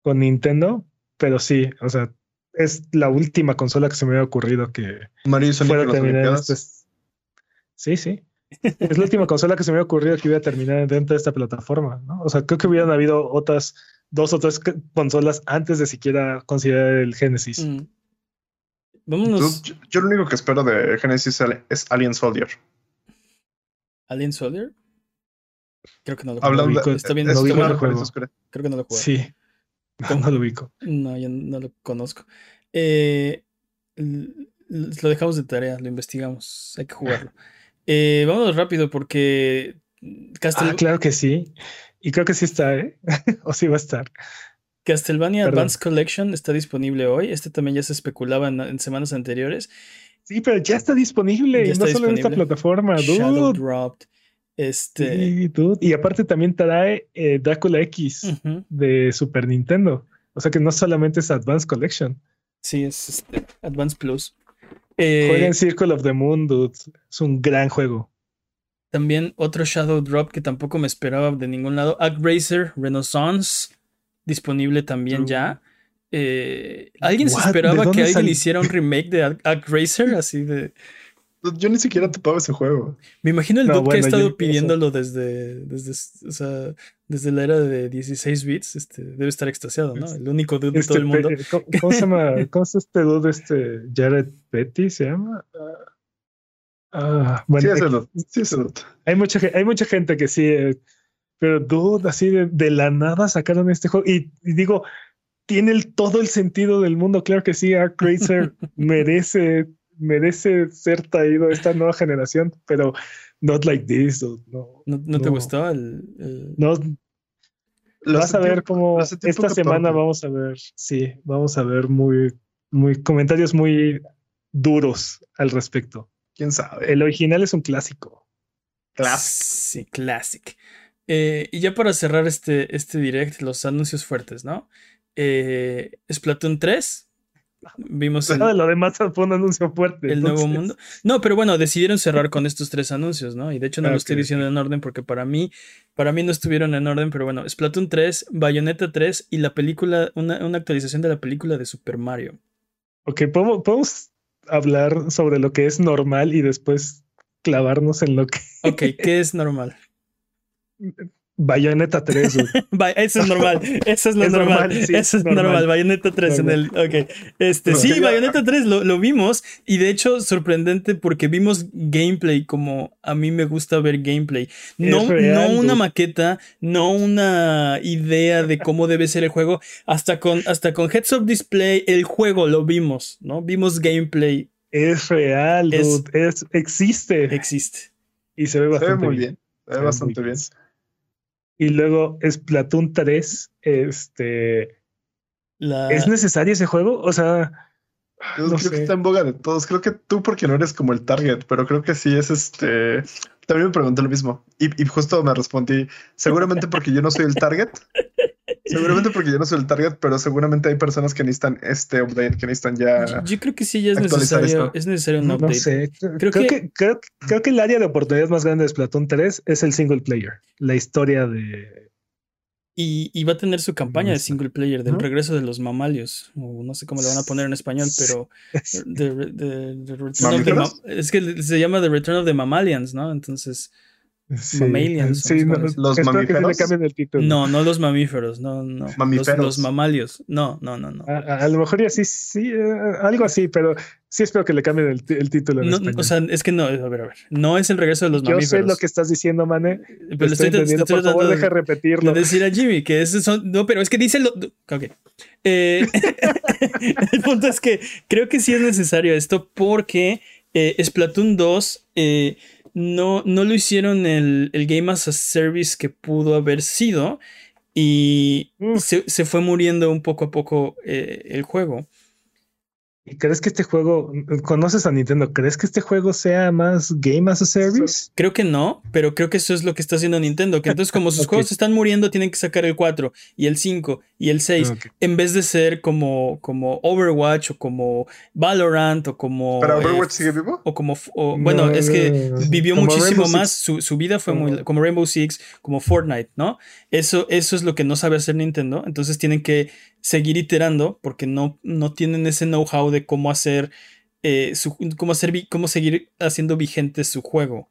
con Nintendo, pero sí, o sea, es la última consola que se me había ocurrido que Mario fuera terminar este... Sí, sí es la última consola que se me había ocurrido que iba a terminar dentro de esta plataforma, ¿no? O sea, creo que hubieran habido otras dos o tres consolas antes de siquiera considerar el Genesis. Mm. Vámonos. Yo, lo único que espero de Genesis es Alien Soldier. ¿Alien Soldier? Creo que no lo ubico. Está bien, no Creo que no lo juego. Sí. No, lo ubico. No, yo no lo conozco. Eh, lo dejamos de tarea, lo investigamos. Hay que jugarlo. Eh, vámonos rápido porque Ah, claro que sí. Y creo que sí está, ¿eh? o sí va a estar. Castlevania Advanced Collection está disponible hoy. Este también ya se especulaba en, semanas anteriores. Sí, pero ya está disponible. no solo en esta plataforma, Shadow Dropped. Este... Sí, Y aparte también trae eh, Drácula X de Super Nintendo. O sea que no solamente es Advanced Collection. Sí, es este, Advanced Plus. Eh, en Circle of the Moon, dude. Es un gran juego. También otro Shadow Drop que tampoco me esperaba de ningún lado. Racer Renaissance. Disponible también ya. Eh, ¿Alguien se esperaba que alguien hiciera un remake de Racer? Así de. Yo ni siquiera topaba ese juego. Me imagino el dude que ha estado pidiéndolo desde, desde, o sea, desde la era de 16 bits. Este, debe estar extasiado, ¿no? El único dude de todo el este, mundo. ¿Cómo, se llama? ¿Cómo es este dude? Este Jared Petty se llama. Ah, bueno, sí, es dude. Hay mucha, hay mucha gente que sí, eh, pero dude, así de, la nada sacaron este juego. Y, digo, tiene todo el sentido del mundo. Claro que sí, Ark Racer merece merece ser traído esta nueva generación, pero not like this. no, ¿No, te gustó el, No. vas a ver cómo esta semana vamos a ver, sí, vamos a ver muy, muy comentarios muy duros al respecto. ¿Quién sabe? El original es un clásico. Clásico. Sí, clásico. Eh, y ya para cerrar este, este direct, los anuncios fuertes, ¿no? Eh, Splatoon 3. Vimos el, lo demás fue un anuncio fuerte. El nuevo mundo. No, pero bueno, decidieron cerrar con estos tres anuncios, ¿no? Y de hecho no lo estoy diciendo en orden porque para mí, para mí no estuvieron en orden, pero bueno, Splatoon 3, Bayonetta 3 y la película, una, una actualización de la película de Super Mario. Ok, ¿podemos, podemos hablar sobre lo que es normal y después clavarnos en lo que. Ok, ¿qué es normal? Bayonetta 3. eso es normal. Eso es lo normal. eso es normal. Bayonetta 3 en el. Ok. Este, sí, Bayonetta 3 lo, lo, vimos. Y de hecho, sorprendente porque vimos gameplay como a mí me gusta ver gameplay. No, no una maqueta, no una idea de cómo debe ser el juego. Hasta con, hasta con Heads Up Display, el juego lo vimos, ¿no? Vimos gameplay. Es real, Es, existe. Existe. Y se ve bastante muy bien. Se ve bastante bien. Y luego Splatoon 3, este... ¿Es necesario ese juego? O sea... Yo creo que está en boga de todos. Creo que tú porque no eres como el target, pero creo que sí es este... También me pregunté lo mismo y, y justo me respondí, seguramente porque yo no soy el target, Seguramente porque yo no soy el target, pero seguramente hay personas que necesitan este update, que necesitan ya. Yo, creo que sí, ya es necesario, es necesario un update. No sé. Creo, que, creo, que el área de oportunidad más grande de Splatoon 3 es el single player. La historia de. Y, va a tener su campaña de single player del regreso de los mamalios. O no sé cómo le van a poner en español, pero. es que se llama The Return of the Mammalians, ¿no? Entonces. Sí, los mamíferos. No, no los mamíferos, no, no. Los, mamalios. No, no, no, no. A, lo mejor ya sí, sí, eh, algo así, pero sí espero que le cambien el, título. o sea, es que no, a ver, a ver. No es el regreso de los mamíferos. Yo sé lo que estás diciendo, Mane. Pero estoy, estoy, por favor, deja repetirlo. decir a Jimmy que esos son. No, pero es que dice lo. Ok. Eh, el punto es que creo que sí es necesario esto porque eh, Splatoon 2. Eh, no, no lo hicieron el, el Game as a Service que pudo haber sido y mm. se, fue muriendo un poco a poco eh, el juego. ¿Y crees que este juego, conoces a Nintendo, crees que este juego sea más Game as a Service? Creo que no, pero creo que eso es lo que está haciendo Nintendo, que entonces como sus juegos están muriendo, tienen que sacar el 4 y el 5 y el 6, en vez de ser como, como Overwatch o como Valorant o como... ¿Pero Overwatch sigue vivo? O como... bueno, es que vivió muchísimo más, su, su, vida fue muy... como Rainbow Six, como Fortnite, ¿no? Eso, eso es lo que no sabe hacer Nintendo, entonces tienen que seguir iterando porque no, no tienen ese know-how de cómo hacer, eh, su, cómo, hacer cómo seguir haciendo vigente su juego.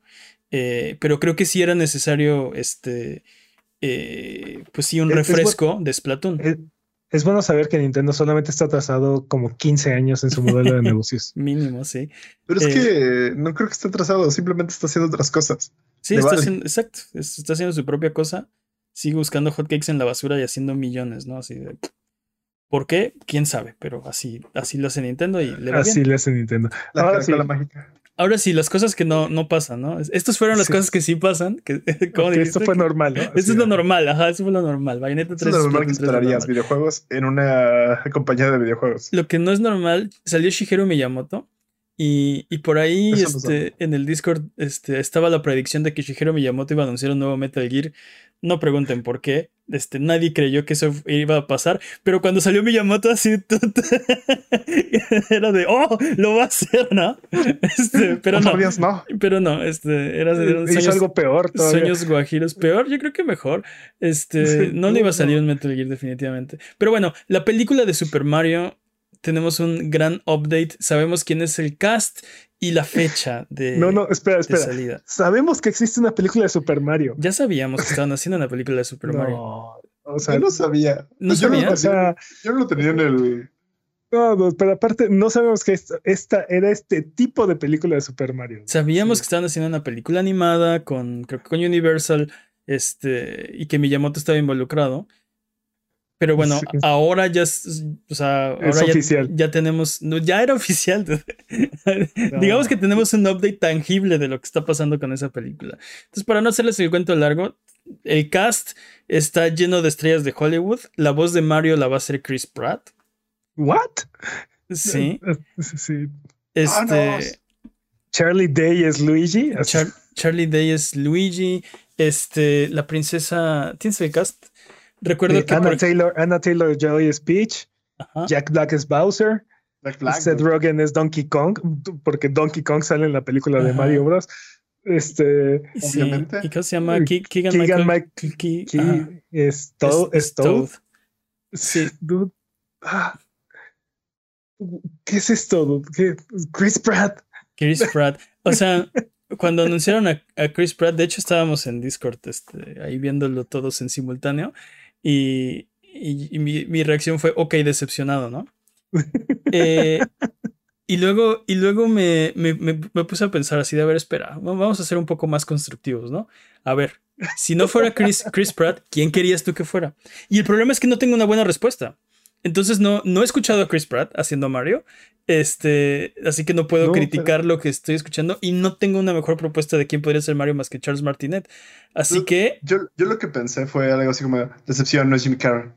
Eh, pero creo que sí era necesario, este, eh, pues sí, un refresco de Splatoon. Es, bueno saber que Nintendo solamente está atrasado como 15 años en su modelo de negocios. Mínimo, sí. Pero es que no creo que esté atrasado, simplemente está haciendo otras cosas. Sí, está haciendo, exacto, está haciendo su propia cosa. Sigue buscando hotcakes en la basura y haciendo millones, ¿no? Así de ¿Por qué? ¿Quién sabe? Pero así, así lo hace Nintendo y le va Así le hace Nintendo. ahora sí. mágica. Ahora sí, las cosas que no, no pasan, ¿no? Estas fueron las cosas que sí pasan. Que, esto fue normal, ¿no? Esto es lo normal, ajá, eso fue lo normal. Bayonetta 3 es lo normal que esperarías videojuegos en una compañía de videojuegos. Lo que no es normal, salió Shigeru Miyamoto y, y por ahí este, en el Discord este, estaba la predicción de que Shigeru Miyamoto iba a anunciar un nuevo Metal Gear. No pregunten por qué. Este, nadie creyó que eso iba a pasar, pero cuando salió Miyamoto así, era de, oh, lo va a hacer, ¿no? Este, pero no, no, Pero no, este, era de sueños, algo peor. Sueños guajiros, peor, yo creo que mejor. Este, no le iba a salir un Metal Gear definitivamente. Pero bueno, la película de Super Mario tenemos un gran update. Sabemos quién es el cast y la fecha de, no, no, espera, espera. salida. Sabemos que existe una película de Super Mario. Ya sabíamos que estaban haciendo una película de Super Mario. O sea, yo no sabía. ¿No yo, No, o sea, yo no lo tenía en el. No, pero aparte no sabemos que esta era este tipo de película de Super Mario. Sabíamos que estaban haciendo una película animada con, con Universal este, y que Miyamoto estaba involucrado. Pero bueno, ahora ya es, o sea, ahora ya, oficial. ya tenemos, no, ya era oficial. Digamos que tenemos un update tangible de lo que está pasando con esa película. Entonces, para no hacerles el cuento largo, el cast está lleno de estrellas de Hollywood. La voz de Mario la va a hacer Chris Pratt. ¿What? Sí. sí. Este. Charlie Day es Luigi. Char- Charlie Day es Luigi. Este, la princesa. ¿Tienes el cast? Recuerdo que. Anna, por- Taylor, Anna Taylor Joy es Peach. Ajá. Jack Black es Bowser. Black Seth. Rogen es Donkey Kong. Porque Donkey Kong sale en la película de Ajá. Mario Bros. Este. Sí. obviamente. ¿Y cómo se llama? Ke- Keegan, Keegan Michael. Mike- Ke- es Toad. Es- Es Toad. Sí. Dude. Ah. ¿Qué es esto? dude? ¿Qué? Chris Pratt. Chris Pratt. O sea, cuando anunciaron a, a Chris Pratt, de hecho estábamos en Discord, este, ahí viéndolo todos en simultáneo, y, y- y mi, mi reacción fue, ok, decepcionado, ¿no? Eh, y luego, y luego me, me- me- me puse a pensar así de, a ver, espera, va- vamos a ser un poco más constructivos, ¿no? A ver, si no fuera Chris, Chris Pratt, ¿quién querías tú que fuera? Y el problema es que no tengo una buena respuesta. Entonces no, no he escuchado a Chris Pratt haciendo a Mario. Este, así que no puedo No, criticar lo que estoy escuchando y no tengo una mejor propuesta de quién podría ser Mario más que Charles Martinet. Así No. que Yo, yo lo que pensé fue algo así como decepción, no es Jimmy Carrey.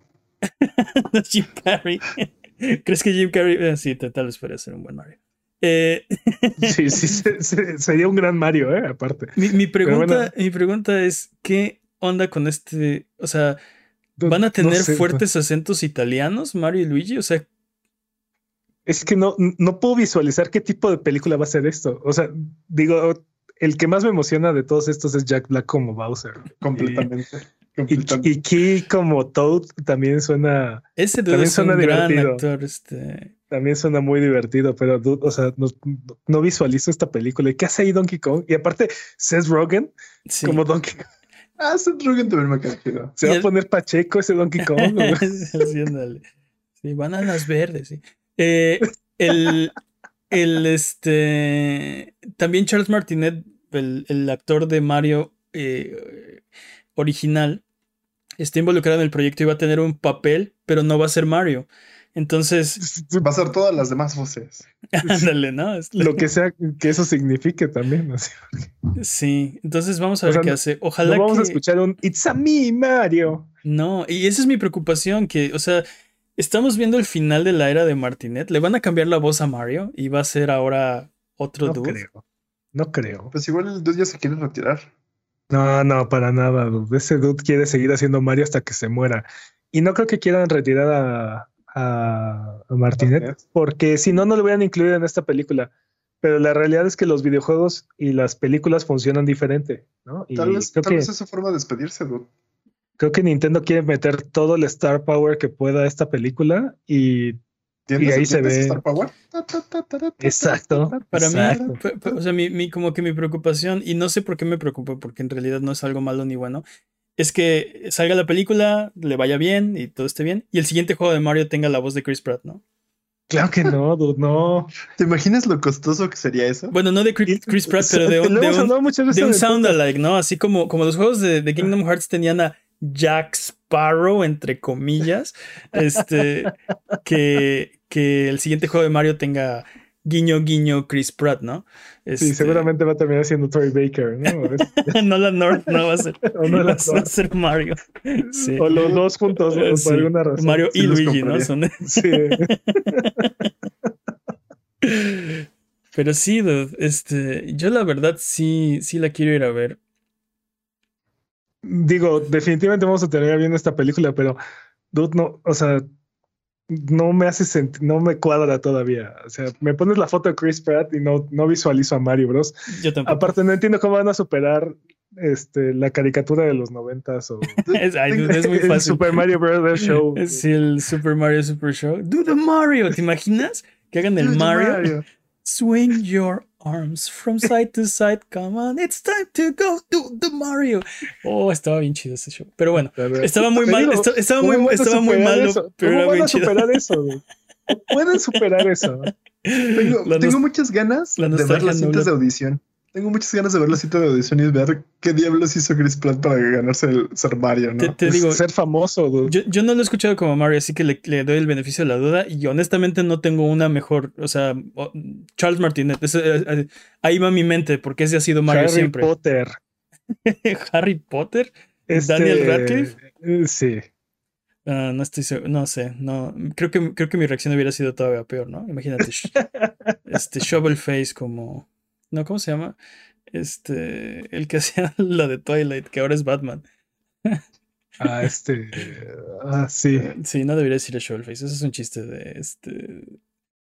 Jim Carrey. ¿Crees que Jim Carrey? eh, sí, tal vez podría ser un buen Mario. Eh, Sí, sí, se- se- sería un gran Mario, ¿eh? Aparte. mi, mi pregunta, bueno. mi pregunta es: ¿qué onda con este? O sea, No- ¿van a no tener sé, fuertes acentos italianos, Mario y Luigi? O sea, Es que no, no puedo visualizar qué tipo de película va a ser esto. O sea, digo, el que más me emociona de todos estos es Jack Black como Bowser. Completamente. Y, completamente. y Key como Toad también suena, ese dude También es un suena gran divertido. actor. Este. también suena muy divertido, pero dude, o sea, no, no visualizo esta película. ¿Y qué hace ahí Donkey Kong? Y aparte, Seth Rogen Sí. como Donkey Kong. Ah, Seth Rogen también me cae. Se va a poner Pacheco ese Donkey Kong. ándale. Sí, bananas verdes, sí. Eh, el, el, este, también Charles Martinet, el, el actor de Mario eh, original, está involucrado en el proyecto y va a tener un papel, pero no va a ser Mario. Entonces, Va a ser todas las demás voces. ándale, ¿no? Es- Lo que sea que eso signifique también. así. Sí, entonces vamos a O ver sea, qué no- hace. No Ojalá vamos a escuchar un It's a me, Mario. No, y esa es mi preocupación, que, o sea, estamos viendo el final de la era de Martinet, le van a cambiar la voz a Mario y va a ser ahora otro No dude. creo. No creo. Pues igual el dude ya se quiere retirar. No, no, para nada. dude. Ese dude quiere seguir haciendo Mario hasta que se muera. Y no creo que quieran retirar a, a, a Martinet, Martinet. porque si no, no lo hubieran incluido en esta película. Pero la realidad es que los videojuegos y las películas funcionan diferente, ¿no? Y Tal vez, creo, tal que, vez es su forma de despedirse, dude. creo que Nintendo quiere meter todo el Star Power que pueda a esta película y ¿Tienes- Y ahí se tienes ve. Star Power? Exacto. Para Exacto. mí, o sea, mi, mi- como que mi preocupación, y no sé por qué me preocupa, porque en realidad no es algo malo ni bueno, es que salga la película, le vaya bien y todo esté bien, y el siguiente juego de Mario tenga la voz de Chris Pratt, ¿no? claro que no, dude, no. ¿Te imaginas lo costoso que sería eso? Bueno, no de Chris, Chris Pratt, pero de un, de un, de sound alike, ¿no? Así como, como los juegos de, de Kingdom Hearts tenían a Jack Sparrow, entre comillas, este, que, que el siguiente juego de Mario tenga guiño, guiño Chris Pratt, ¿no? Sí, Este, seguramente va a terminar siendo Troy Baker, ¿no? Nolan North no va a ser, o, no va a ser Mario. Sí. O los dos juntos, ¿no? Sí. por alguna razón. Mario sí y Luigi, ¿no? Son- Sí. Pero sí, dude, este, yo la verdad sí, sí la quiero ir a ver. Digo, definitivamente vamos a terminar viendo esta película, pero dude, no, o sea, no me hace sentir, no me cuadra todavía. O sea, me pones la foto de Chris Pratt y no, no visualizo a Mario Bros. Yo tampoco. Aparte, no entiendo cómo van a superar este, la caricatura de los noventas o Es, ay, dude, es muy el fácil. Super Mario Bros. Show. Es el Super Mario Super Show. Do the Mario, ¿te imaginas? Que hagan el Dude, Mario. Swing your arms from side to side. Come on, it's time to go do the Mario. Oh, estaba bien chido ese show. Pero bueno, estaba muy mal, digo, estaba ¿cómo muy, estaba muy malo, eso? pero ¿Cómo era van bien a chido. superar eso? güey? ¿Cómo Pueden superar eso. Tengo, muchas ganas de ver las cintas de audición. Tengo muchas ganas de ver la cita de audición y ver qué diablos hizo Chris Pratt para ganarse el ser Mario, ¿no? Te, digo, ser famoso. Yo, yo, no lo he escuchado como Mario, así que le, doy el beneficio de la duda. Y honestamente no tengo una mejor. O sea, Charles Martinet. Eh, eh, ahí va mi mente, porque ese ha sido Mario Harry siempre. Potter. Harry Potter. Este, Daniel Radcliffe. Eh, sí. Uh, no estoy seguro, no sé, no, creo que, creo que mi reacción hubiera sido todavía peor, ¿no? Imagínate, este Shovel Face como, no, ¿cómo se llama? Este, el que hacía la de Twilight, que ahora es Batman. ah, este, ah, sí. Sí, no debería decir Shovel Face, eso es un chiste de, este,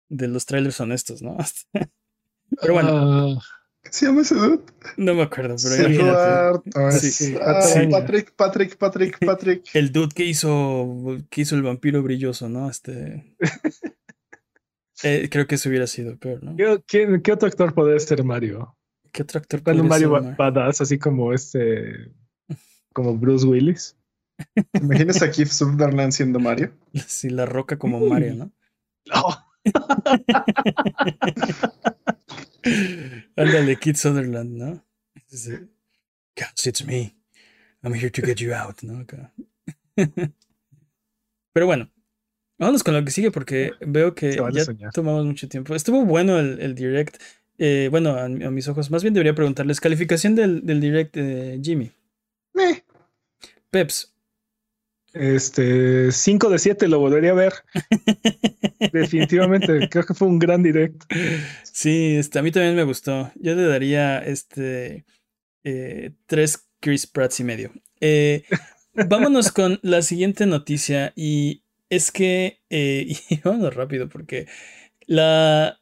de los trailers honestos, ¿no? pero bueno. Ah. ¿Qué se llama ese dude? No me acuerdo, pero sí, sí, ah, Patrick, Patrick, Patrick, Patrick. El dude que hizo, que hizo el vampiro brilloso, ¿no? Este. Eh, creo que eso hubiera sido peor, ¿no? ¿Qué, qué otro actor podría ser Mario? ¿Qué otro actor podría Mario ser Mario badass, así como este. Como Bruce Willis. ¿Imaginas a Keith Sutherland siendo Mario? Sí, la roca como Mario, ¿no? Oh. Ándale, Kid Sutherland, ¿no? Guys, it's me. I'm here to get you out, ¿no? Pero bueno, vámonos con lo que sigue porque veo que ya tomamos mucho tiempo. Estuvo bueno el, direct. Eh, bueno, a, mis ojos. Más bien debería preguntarles calificación del, direct de Jimmy. Peps. Este, 5 de 7 lo volvería a ver. Definitivamente, creo que fue un gran direct. Sí, este, a mí también me gustó. Yo le daría este eh, tres Chris Pratts y medio. Eh, vámonos con la siguiente noticia y es que, eh, y vámonos rápido porque la,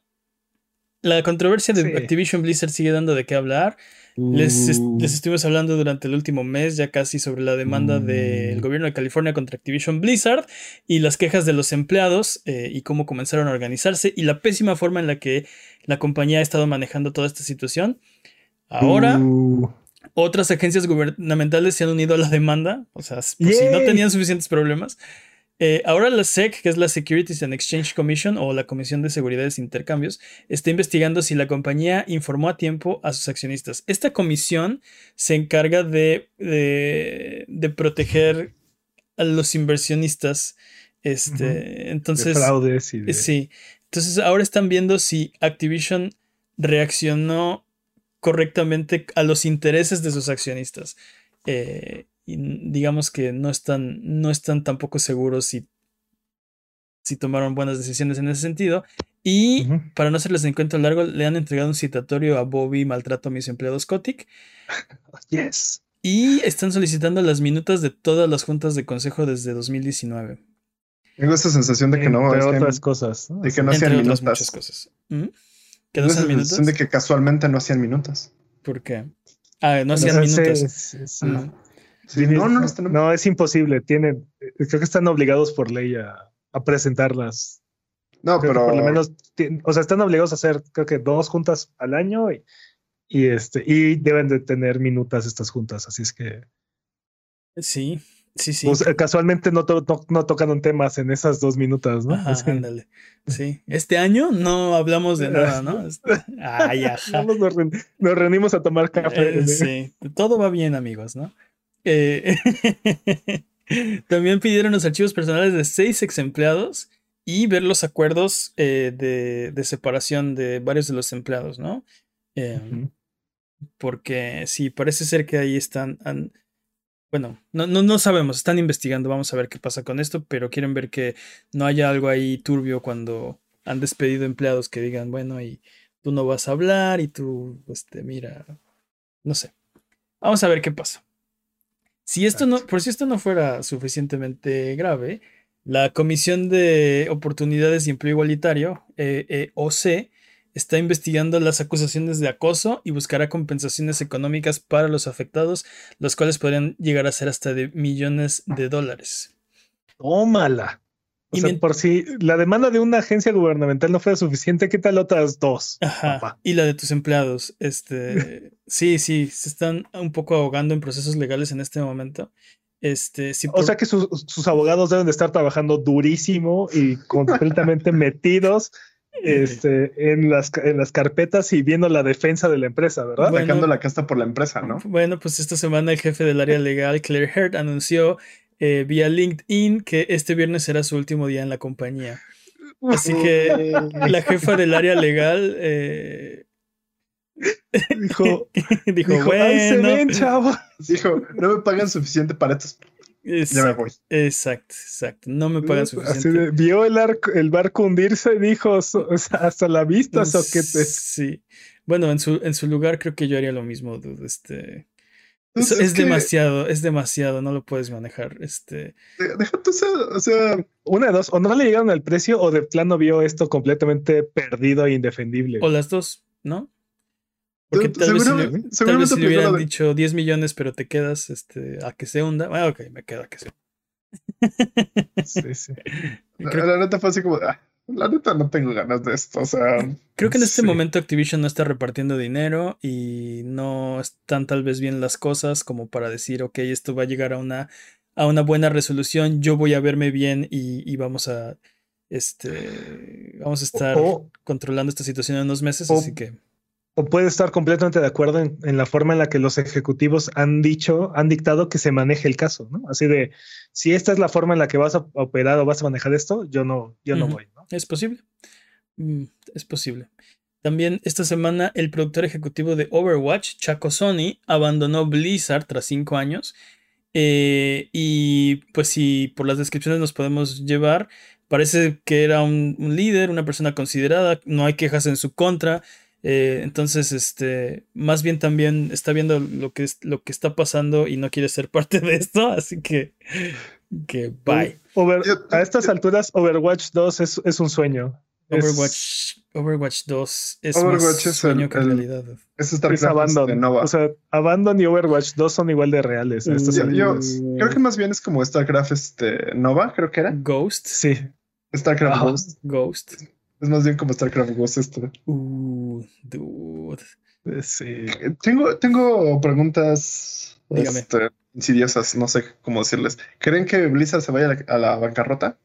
la controversia de Activision Blizzard sigue dando de qué hablar. Les, uh. les, estuvimos hablando durante el último mes ya casi sobre la demanda del mm. gobierno de California contra Activision Blizzard y las quejas de los empleados eh, y cómo comenzaron a organizarse y la pésima forma en la que la compañía ha estado manejando toda esta situación. Ahora, uh. otras agencias gubernamentales se han unido a la demanda, o sea, si no tenían suficientes problemas. Eh, ahora la SEC, que es la Securities and Exchange Commission o la Comisión de Seguridad e Intercambios, está investigando si la compañía informó a tiempo a sus accionistas. Esta comisión se encarga de, de, proteger a los inversionistas. Este, entonces, fraudes y sí. Entonces ahora están viendo si Activision reaccionó correctamente a los intereses de sus accionistas. Eh, digamos que no están, no están tampoco seguros si, si tomaron buenas decisiones en ese sentido. Y para no hacerles encuentro largo, le han entregado un citatorio a Bobby Maltrato a mis empleados Kotick. Yes. Y están solicitando las minutas de todas las juntas de consejo desde 2019. Tengo esta sensación de que no. Entre otras cosas. De que no hacían minutas. Muchas cosas. ¿Mm? ¿Que no hacían minutas? de que casualmente no hacían minutas. ¿Por qué? Ah, no hacían minutas. No, no, no, es imposible. Tienen, creo que están obligados por ley a, presentarlas. No, pero por lo menos, o sea, están obligados a hacer, creo que dos juntas al año y, y este y deben de tener minutas estas juntas. Así es que sí, sí, sí. Pues, casualmente no, no, tocaron temas en esas dos minutas, ¿no? ándale. Sí. Este año no hablamos de nada, ¿no? Ay, ajá. Nos, nos, reunimos a tomar café. Eh, sí, todo va bien, amigos, ¿no? Eh, también pidieron los archivos personales de seis ex empleados y ver los acuerdos eh, de, separación de varios de los empleados, ¿no? Em, porque sí, parece ser que ahí están. bueno, no, no, no, sabemos, están investigando, vamos a ver qué pasa con esto, pero quieren ver que no haya algo ahí turbio cuando han despedido empleados que digan, bueno, y tú no vas a hablar y tú, este, mira, no sé. Vamos a ver qué pasa. Si esto no, por si esto no fuera suficientemente grave, la Comisión de Oportunidades y Empleo Igualitario, EEOC, está investigando las acusaciones de acoso y buscará compensaciones económicas para los afectados, las cuales podrían llegar a ser hasta de millones de dólares. Tómala. O y sea, por si la demanda de una agencia gubernamental no fuera suficiente, ¿qué tal otras dos? Ajá. Y la de tus empleados. Este, sí, sí, se están un poco ahogando en procesos legales en este momento. Este, O sea que sus, abogados deben de estar trabajando durísimo y completamente metidos este, en, las, en las carpetas y viendo la defensa de la empresa, ¿verdad? Bueno, Sacando la casta por la empresa, ¿no? Bueno, pues esta semana el jefe del área legal, Claire Hurt, anunció eh, vía LinkedIn que este viernes será su último día en la compañía. Así que la jefa del área legal eh, dijo, dijo, bueno, dijo, no me pagan suficiente para estos ya me voy. Exacto, exacto. No me pagan suficiente. vio el, arco, el barco hundirse y dijo, hasta la vista, soquetes. Sí. Bueno, en su, en su lugar creo que yo haría lo mismo, dude. Este. Es, es, demasiado, es demasiado, no lo puedes manejar. Este. Deja tú, o sea, una de dos, o no le llegaron al precio, o de plano vio esto completamente perdido e indefendible. O las dos, ¿no? Porque tal vez, si le, tal vez si le hubieran dicho 10 millones, pero te quedas este, a que se hunda. Bueno, ok, me quedo a que se hunda. sí, sí. La, neta fue así como, ah, la neta no tengo ganas de esto. O sea. Creo que en este momento Activision no está repartiendo dinero y no están tal vez bien las cosas como para decir, ok, esto va a llegar a una, a una buena resolución. Yo voy a verme bien y, y vamos a. Este. Vamos a estar controlando esta situación en unos meses, así que o puede estar completamente de acuerdo en, la forma en la que los ejecutivos han dicho, han dictado que se maneje el caso, ¿no? Así de, si esta es la forma en la que vas a operar o vas a manejar esto, yo no, yo no voy, ¿no? Es posible. Mm, es posible. También esta semana el productor ejecutivo de Overwatch, Chaco Sony, abandonó Blizzard tras cinco años. Eh, y pues si por las descripciones nos podemos llevar, parece que era un líder, una persona considerada, no hay quejas en su contra. Eh, entonces, este, más bien también está viendo lo que, es, lo que está pasando y no quiere ser parte de esto, así que, que bye. a estas alturas, Overwatch 2 es, es un sueño. Overwatch, Overwatch 2 es Overwatch más es sueño que realidad. Es, es Abandon. O sea, Abandon y Overwatch 2 son igual de reales. yo, creo que más bien es como StarCraft este, Nova, creo que era. Ghost. Sí. StarCraft Ghost. Ghost. Es más bien como StarCraft Ghost esto. Uh, dude. Eh, sí. Tengo, tengo preguntas este, insidiosas, no sé cómo decirles. ¿Creen que Blizzard se vaya a la, bancarrota?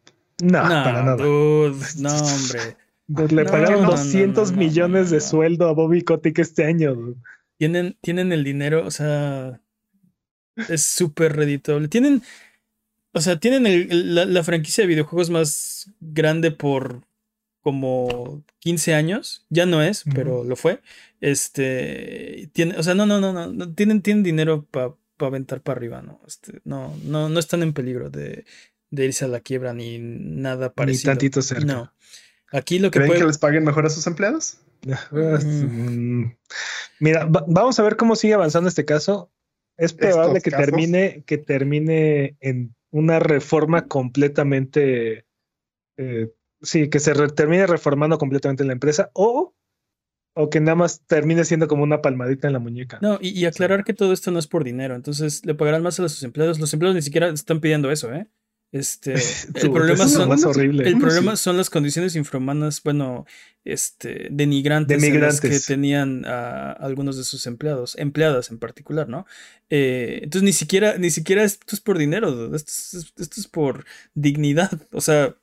No, para nada. no, hombre. Le pagaron 200 millones de sueldo a Bobby Kotick este año. Tienen, tienen el dinero, o sea, es súper reditable. Tienen, o sea, tienen el, la, la, franquicia de videojuegos más grande por como 15 años, ya no es, pero lo fue. Este, tiene, o sea, no, no, no, no, tienen, tienen dinero para aventar para arriba, ¿no? Este, no, no, no están en peligro de, de, irse a la quiebra ni nada parecido. Ni tantito cerca. No. Aquí lo que ¿Creen que les paguen mejor a sus empleados? Mm. Mira, vamos a ver cómo sigue avanzando este caso. Es probable que termine, que termine en una reforma completamente eh, sí, que se termine reformando completamente la empresa o, o que nada más termine siendo como una palmadita en la muñeca. No, y, aclarar que todo esto no es por dinero, entonces le pagarán más a sus empleados. Los empleados ni siquiera están pidiendo eso, ¿eh? Este, el problema, son, el problema son las condiciones infrahumanas, bueno, este, denigrantes, que tenían a algunos de sus empleados, empleadas en particular, ¿no? Eh, entonces ni siquiera, ni siquiera esto es por dinero, esto esto es por dignidad, o sea,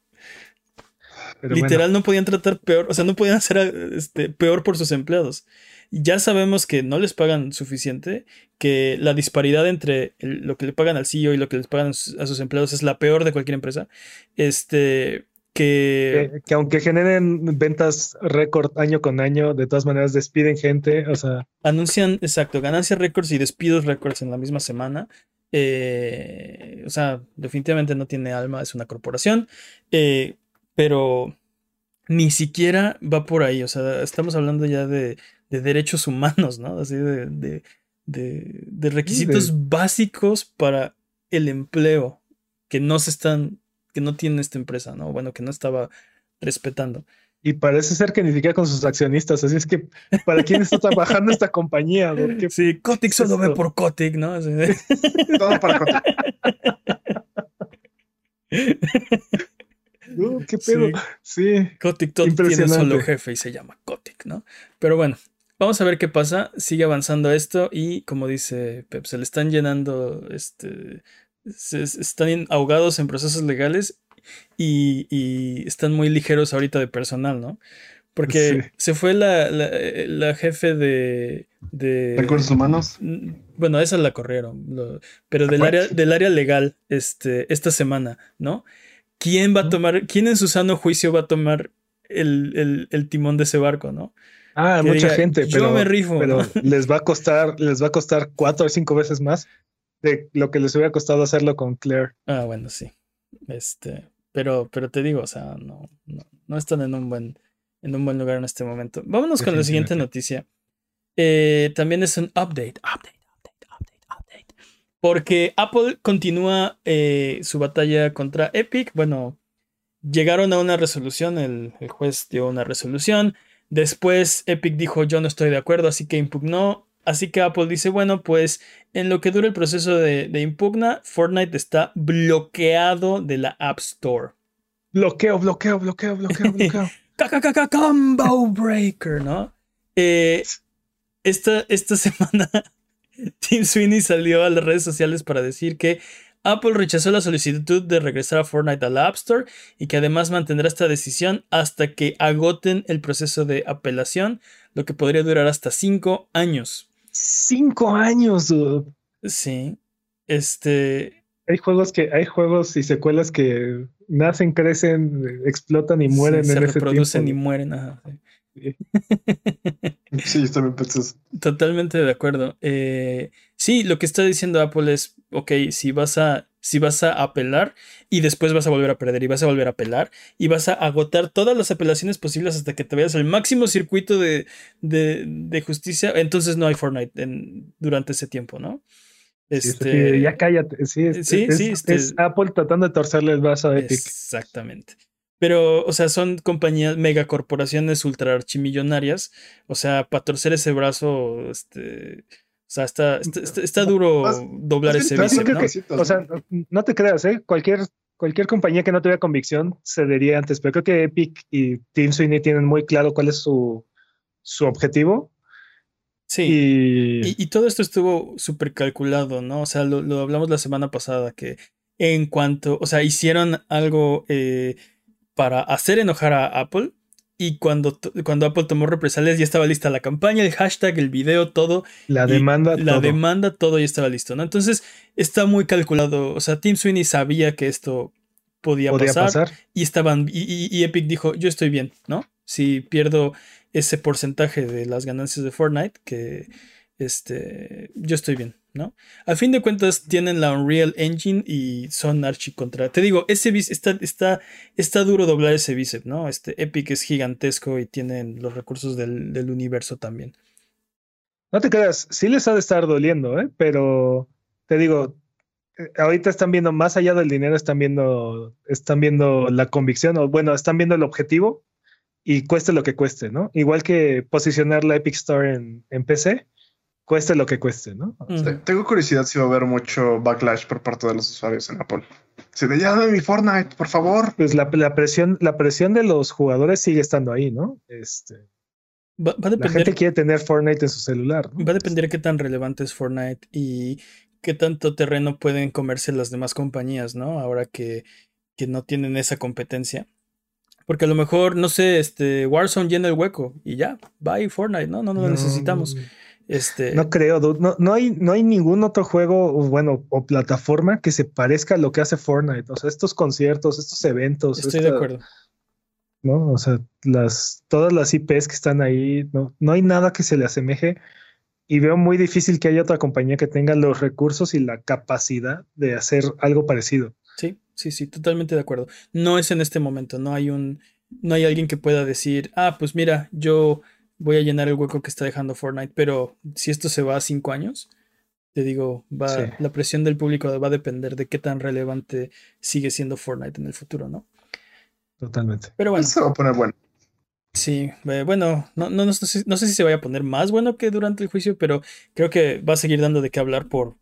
Literal no podían tratar peor, o sea, no podían hacer este, peor por sus empleados. Ya sabemos que no les pagan suficiente, que la disparidad entre lo que le pagan al CEO y lo que les pagan a sus empleados es la peor de cualquier empresa. Este, que... que, aunque generen ventas récord año con año, de todas maneras despiden gente, o sea... Anuncian, exacto, ganancias récords y despidos récords en la misma semana. Eh, o sea, definitivamente no tiene alma, es una corporación. Eh, pero ni siquiera va por ahí. O sea, estamos hablando ya de, derechos humanos, ¿no? Así de, de, requisitos básicos para el empleo que no se están, que no tiene esta empresa, ¿no? Bueno, que no estaba respetando. Y parece ser que ni siquiera con sus accionistas. Así es que, ¿para quién está trabajando esta compañía? Sí, Kotick solo ve por Kotick, ¿no? Todo para Kotick. ¿Qué pedo? Sí. Kotick tiene solo jefe y se llama Kotick, ¿no? Pero bueno, vamos a ver qué pasa. Sigue avanzando esto y como dice Pep, se le están llenando, este, se, están ahogados en procesos legales y, y, están muy ligeros ahorita de personal, ¿no? Porque se fue la, la, jefe de, de, Recursos humanos. Bueno, esa la corrieron. pero del área, del área legal este, esta semana, ¿no? ¿Quién va a tomar, quién en su sano juicio va a tomar el, timón de ese barco, ¿no? Ah, mucha gente, pero, yo me rifo. pero les va a costar, les va a costar cuatro o cinco veces más de lo que les hubiera costado hacerlo con Claire. Ah, bueno, sí. Este, pero, pero te digo, o sea, no, no, están en un buen, en un buen lugar en este momento. Vámonos con la siguiente noticia. Eh, también es un update, update. Porque Apple continúa eh, su batalla contra Epic. Bueno, llegaron a una resolución, el, juez dio una resolución. Después Epic dijo yo no estoy de acuerdo, así que impugnó. Así que Apple dice, bueno, pues en lo que dura el proceso de, impugna, Fortnite está bloqueado de la App Store. Bloqueo, bloqueo, bloqueo, bloqueo, bloqueo. Combo Breaker, ¿no? Eh, esta, esta semana Tim Sweeney salió a las redes sociales para decir que Apple rechazó la solicitud de regresar a Fortnite al App Store y que además mantendrá esta decisión hasta que agoten el proceso de apelación, lo que podría durar hasta cinco años. Cinco años, Sí. Este. Hay juegos que, hay juegos y secuelas que nacen, crecen, explotan y mueren se reproducen y mueren. Sí, también pensé Totalmente de acuerdo. Eh, sí, lo que está diciendo Apple es, ok, si vas a, si vas a apelar y después vas a volver a perder y vas a volver a apelar y vas a agotar todas las apelaciones posibles hasta que te vayas al máximo circuito de, de, justicia, entonces no hay Fortnite en, durante ese tiempo, ¿no? Este, ya cállate. Sí, es, sí, este es, Apple tratando de torcerle el brazo a Epic. Exactamente. Pero, o sea, son compañías, megacorporaciones ultra archimillonarias. O sea, para torcer ese brazo, este. O sea, está, está, duro doblar ese bíceps, ¿no? O sea, no te creas, ¿eh? Cualquier, cualquier compañía que no tuviera convicción cedería antes, pero creo que Epic y Team Sweeney tienen muy claro cuál es su, su objetivo. Sí. Y, y, todo esto estuvo súper calculado, ¿no? O sea, lo, lo, hablamos la semana pasada, que en cuanto, o sea, hicieron algo eh, para hacer enojar a Apple. Y cuando, cuando Apple tomó represalias ya estaba lista la campaña, el hashtag, el video, todo. La demanda, La demanda, todo ya estaba listo, ¿no? Entonces está muy calculado. O sea, Tim Sweeney sabía que esto podía, pasar, Y estaban. y, Epic dijo: Yo estoy bien, ¿no? Si pierdo ese porcentaje de las ganancias de Fortnite, que este, yo estoy bien. ¿No? Al fin de cuentas tienen la Unreal Engine y son archi contra. Te digo, ese está, está, está duro doblar ese bíceps, ¿no? Este Epic es gigantesco y tienen los recursos del, universo también. No te creas, sí les ha de estar doliendo, ¿eh? Pero te digo, eh, ahorita están viendo más allá del dinero, están viendo, están viendo la convicción, o bueno, están viendo el objetivo y cueste lo que cueste, ¿no? Igual que posicionar la Epic Store en, en PC cueste lo que cueste, ¿no? Tengo curiosidad si va a haber mucho backlash por parte de los usuarios en Apple. Si de ya mi Fortnite, por favor. Pues la, presión, la presión de los jugadores sigue estando ahí, ¿no? Este. Va, a depender, la gente quiere tener Fortnite en su celular. Va a depender de qué tan relevante es Fortnite y qué tanto terreno pueden comerse las demás compañías, ¿no? Ahora que, que no tienen esa competencia. Porque a lo mejor, no sé, este Warzone llena el hueco y ya, bye Fortnite, ¿no? No, no lo necesitamos. Este... No creo, no, no, hay, no hay ningún otro juego, bueno, o plataforma que se parezca a lo que hace Fortnite. O sea, estos conciertos, estos eventos. Estoy de acuerdo. ¿no? O sea, las, todas las IPs que están ahí, no, no hay nada que se le asemeje. Y veo muy difícil que haya otra compañía que tenga los recursos y la capacidad de hacer algo parecido. Sí, sí, sí, totalmente de acuerdo. No es en este momento, no hay un, no hay alguien que pueda decir, ah, pues mira, yo voy a llenar el hueco que está dejando Fortnite. Pero si esto se va a cinco años, te digo, va, la presión del público va a depender de qué tan relevante sigue siendo Fortnite en el futuro, ¿no? Totalmente. Pero bueno. Se va a poner bueno. Sí, eh, bueno, no, no, no, sé, no sé si se vaya a poner más bueno que durante el juicio, pero creo que va a seguir dando de qué hablar por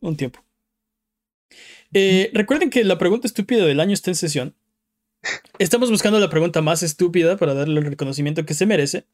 un tiempo. Eh, recuerden que la pregunta estúpida del año está en sesión. Estamos buscando la pregunta más estúpida para darle el reconocimiento que se merece.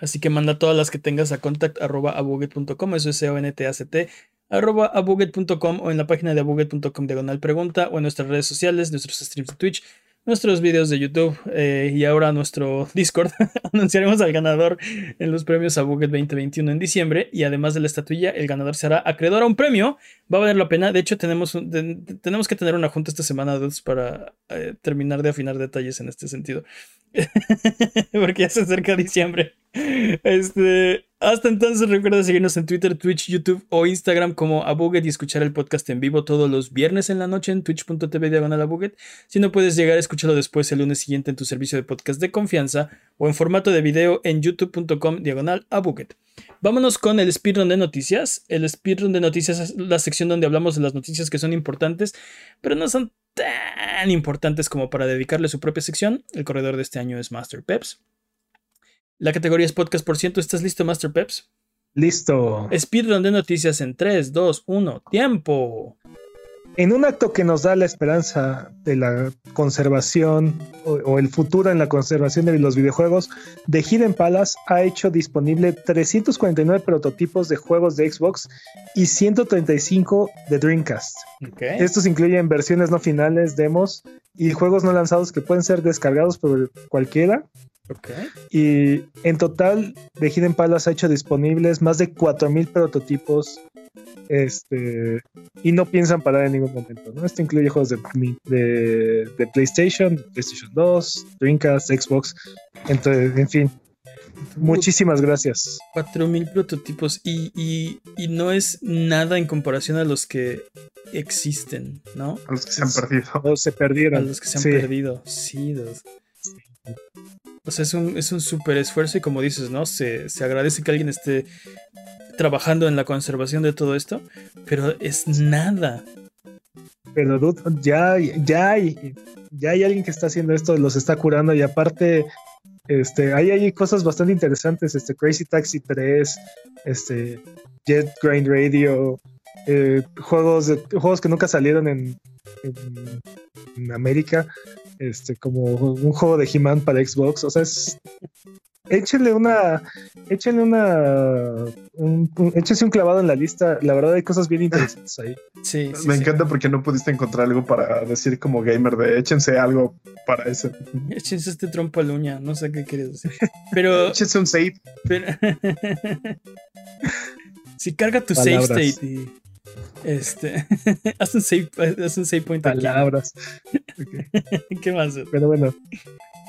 Así que manda todas las que tengas a contact.abuget.com, eso es c o n t a c t arroba abuget.com o en la página de abuget.com diagonal pregunta o en nuestras redes sociales, nuestros streams de Twitch, nuestros videos de YouTube eh, y ahora nuestro Discord. Anunciaremos al ganador en los premios a Buget 2021 en diciembre y además de la estatuilla, el ganador será acreedor a un premio. Va a valer la pena. De hecho, tenemos, tenemos que tener una junta esta semana para eh, terminar de afinar detalles en este sentido. Porque ya se acerca diciembre. Este, hasta entonces recuerda seguirnos en Twitter, Twitch, YouTube o Instagram como Abuget y escuchar el podcast en vivo todos los viernes en la noche en twitch.tv diagonal Abuget. Si no puedes llegar, escúchalo después el lunes siguiente en tu servicio de podcast de confianza o en formato de video en youtube.com diagonal Abuget. Vámonos con el speedrun de noticias. El speedrun de noticias es la sección donde hablamos de las noticias que son importantes, pero no son tan importantes como para dedicarle su propia sección. El corredor de este año es Master Peps. La categoría es podcast por ciento. ¿Estás listo, Master Peps? Listo. Speedrun de noticias en 3, 2, 1. ¡Tiempo! En un acto que nos da la esperanza de la conservación o, el futuro en la conservación de los videojuegos, The Hidden Palace ha hecho disponible 349 prototipos de juegos de Xbox y 135 de Dreamcast. Estos incluyen versiones no finales, demos y juegos no lanzados que pueden ser descargados por cualquiera y en total, The Hidden Palace ha hecho disponibles más de 4.000 prototipos este, y no piensan parar en ningún momento. ¿no? Esto incluye juegos de, de, PlayStation, PlayStation 2, Dreamcast, Xbox, entonces, en fin. Muchísimas gracias. 4.000 prototipos y, y, no es nada en comparación a los que existen, ¿no? A los que se han perdido. O se perdieron. A los que se han perdido, sí. O sea, es un, es un súper esfuerzo y como dices, ¿no? Se, agradece que alguien esté trabajando en la conservación de todo esto, pero es nada. Pero ya, ya hay, ya hay alguien que está haciendo esto, los está curando y aparte, este, hay, hay cosas bastante interesantes, este, Crazy Taxi 3, este, Jet Grind Radio, eh, juegos, juegos que nunca salieron en, en América este, como un juego de He-Man para Xbox. O sea, es. Échenle una. Échenle una. Un, échense un clavado en la lista. La verdad, hay cosas bien interesantes ahí. Sí, Me encanta porque no pudiste encontrar algo para decir como gamer de échense algo para eso. Échense este trompo a uña. No sé qué quieres decir. Pero. échense un save. si carga tu save state y este, haz un save, haz un save point. Palabras. ¿Qué más? Pero bueno.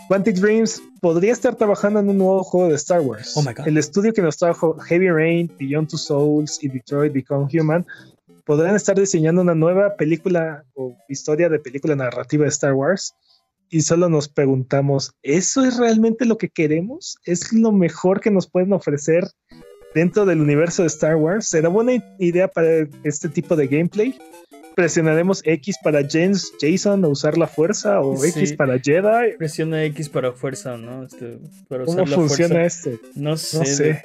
Quantic Dreams podría estar trabajando en un nuevo juego de Star Wars. Oh my God. El estudio que nos trajo Heavy Rain, Beyond Two Souls y Detroit Become Human podrían estar diseñando una nueva película o historia de película narrativa de Star Wars. Y solo nos preguntamos, ¿eso es realmente lo que queremos? ¿Es lo mejor que nos pueden ofrecer dentro del universo de Star Wars. ¿Será buena idea para este tipo de gameplay? ¿Presionaremos X para James, Jason o usar la fuerza? ¿O X para Jedi? Presiona X para fuerza, ¿no? Este, ¿Cómo funciona este? No sé.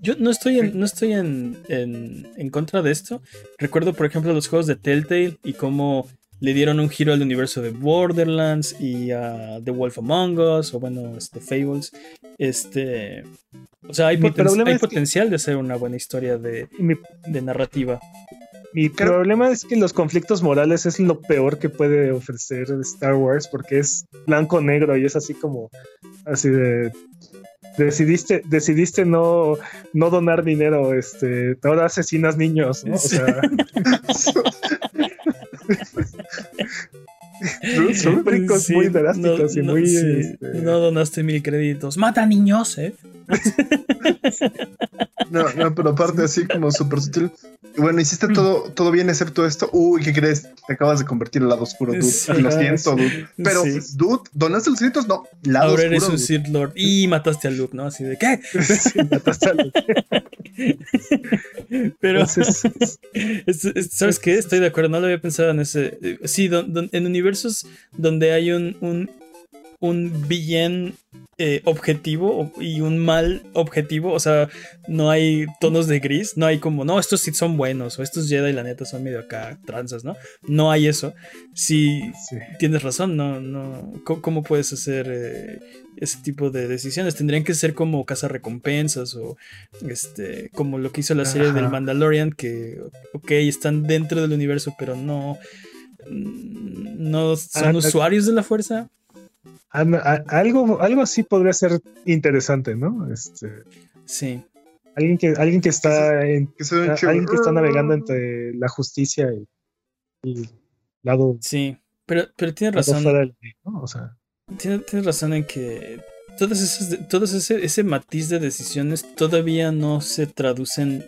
Yo no estoy, en, no estoy en, en, contra de esto. Recuerdo, por ejemplo, los juegos de Telltale y cómo le dieron un giro al universo de Borderlands y a The Wolf Among Us, o bueno, este, Fables. Este, o sea, hay, potencial de ser una buena historia de, de narrativa. Mi problema es que los conflictos morales es lo peor que puede ofrecer Star Wars porque es blanco-negro y es así como, así de, decidiste, decidiste no, no donar dinero, este, ahora asesinas niños, ¿no? O sea, son brincos muy drásticos y muy. Este, no donaste mil créditos. Mata niños, ¿eh? no, no, pero aparte, así como súper sutil. Bueno, hiciste todo, todo bien excepto esto. Uy, ¿qué crees? Te acabas de convertir en lado oscuro, dude. Lo siento, dude. Pero, dude, ¿donaste los créditos? No, lado Ahora eres un Sith Lord. Y mataste a Luke, ¿no? Así de, ¿qué? mataste a Luke. Pero, ¿sabes qué? Estoy de acuerdo, no lo había pensado en ese. Sí, en universos donde hay un, un, un bien eh, objetivo y un mal objetivo. O sea, no hay tonos de gris. No hay como, no, estos sí son buenos. O estos Jedi, la neta, son medio acá tranzas, ¿no? No hay eso. Si tienes razón, no, no. ¿Cómo, puedes hacer eh, ese tipo de decisiones? Tendrían que ser como recompensas o este, como lo que hizo la serie del Mandalorian, que, ok, están dentro del universo, pero no ¿No son Ah, usuarios de la fuerza? Ah, a- Algo, algo así podría ser interesante, ¿no? Este, Sí. alguien que, alguien que está en, Que a- alguien que está navegando entre la justicia y, y lado, Sí. Pero, pero tienes razón. del. O sea, Tienes, tienes razón en que todas esas, de- todos ese, ese matiz de decisiones todavía no se traducen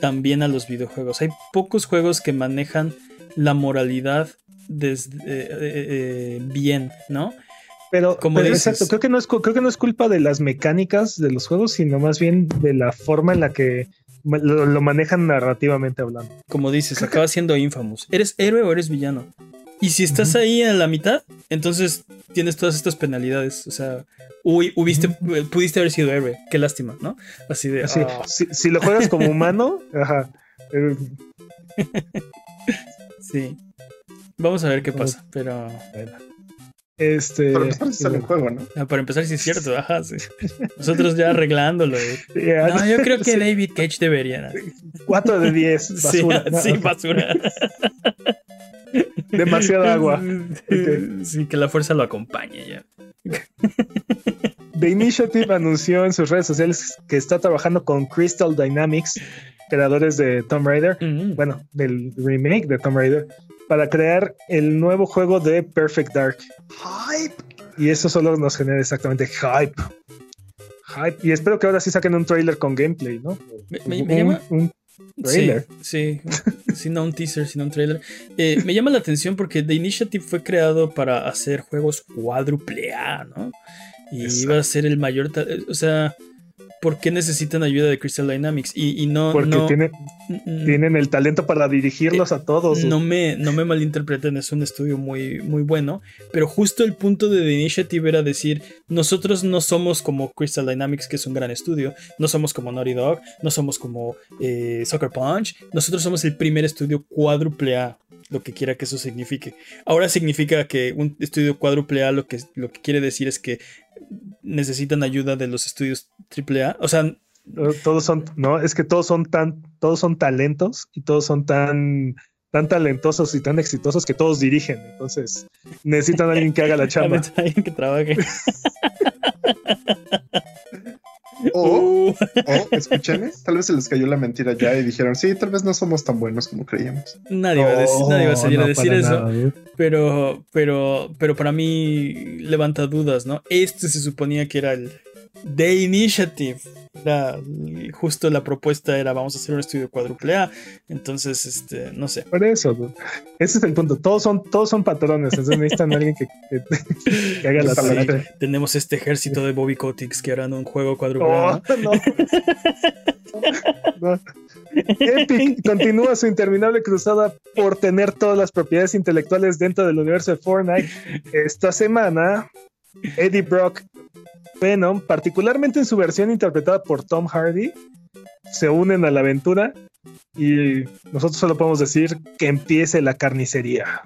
tan bien a los videojuegos. Hay pocos juegos que manejan la moralidad desde, eh, eh, eh, bien, ¿no? Pero, Como exacto, creo que no es creo que no es culpa de las mecánicas de los juegos, sino más bien de la forma en la que lo, lo manejan narrativamente hablando. Como dices, acaba siendo Infamous. ¿Eres héroe o eres villano? Y si estás ahí en la mitad, entonces tienes todas estas penalidades. O sea, uy, hubiste, pudiste haber sido héroe. Qué lástima, ¿no? Así de. Así, ah, si, si lo juegas como humano, ajá, eh, sí. Vamos a ver qué pasa. Pero. bueno. Este, Pero empezar a sale el juego, ¿no? Ah, Para empezar, sí es cierto, ajá, sí. Nosotros ya arreglándolo. eh. ya, No, yo creo que sí, David Cage debería. ¿no? 4 de 10, Sí, basura. ¿no? sí, basura. Demasiada agua. Sí, que la fuerza lo acompañe ya. The Initiative anunció en sus redes sociales que está trabajando con Crystal Dynamics, creadores de Tomb Raider, Mm. bueno, del remake de Tomb Raider, para crear el nuevo juego de Perfect Dark. Hype. Y eso solo nos genera exactamente hype. Hype. Y espero que ahora sí saquen un trailer con gameplay, ¿no? Me, me- Un- me llama. un trailer. Sí, sí, sí, no un teaser, sino un trailer. Eh, me llama la atención porque The Initiative fue creado para hacer juegos cuádruple A, ¿no? Y Exacto. iba a ser el mayor. O sea, ¿por qué necesitan ayuda de Crystal Dynamics? Y, y no. porque no, tiene- mm, tienen el talento para dirigirlos a todos. No me, no me malinterpreten, es un estudio muy, muy bueno, pero justo el punto de The Initiative era decir, nosotros no somos como Crystal Dynamics, que es un gran estudio, no somos como Naughty Dog, no somos como eh, Soccer Punch, nosotros somos el primer estudio cuádruple A, lo que quiera que eso signifique. Ahora significa que un estudio cuádruple A lo que, lo que quiere decir es que necesitan ayuda de los estudios triple A, o sea, Todos son, no, es que todos son tan, todos son talentos y todos son tan, tan talentosos y tan exitosos que todos dirigen. Entonces, necesitan a alguien que haga la chamba. alguien que trabaje. O, o, escúchame, tal vez se les cayó la mentira ya y dijeron, sí, tal vez no somos tan buenos como creíamos. Nadie, va a decir, nadie va a salir No, a decir para eso. nada, ¿eh? Pero, pero, pero para mí levanta dudas, ¿no? Este se suponía que era el The Initiative. Era, justo la propuesta era vamos a hacer un estudio cuádruple A. Entonces, este, no sé. Por eso, ese es el punto. Todos son, todos son patrones, entonces necesitan a alguien que, que- que haga la Sí. Tenemos este ejército de Bobby Kotick que harán un juego cuádruple Oh, A. No. Epic continúa su interminable cruzada por tener todas las propiedades intelectuales dentro del universo de Fortnite. Esta semana, Eddie Brock Venom, particularmente en su versión interpretada por Tom Hardy, se unen a la aventura y nosotros solo podemos decir que empiece la carnicería.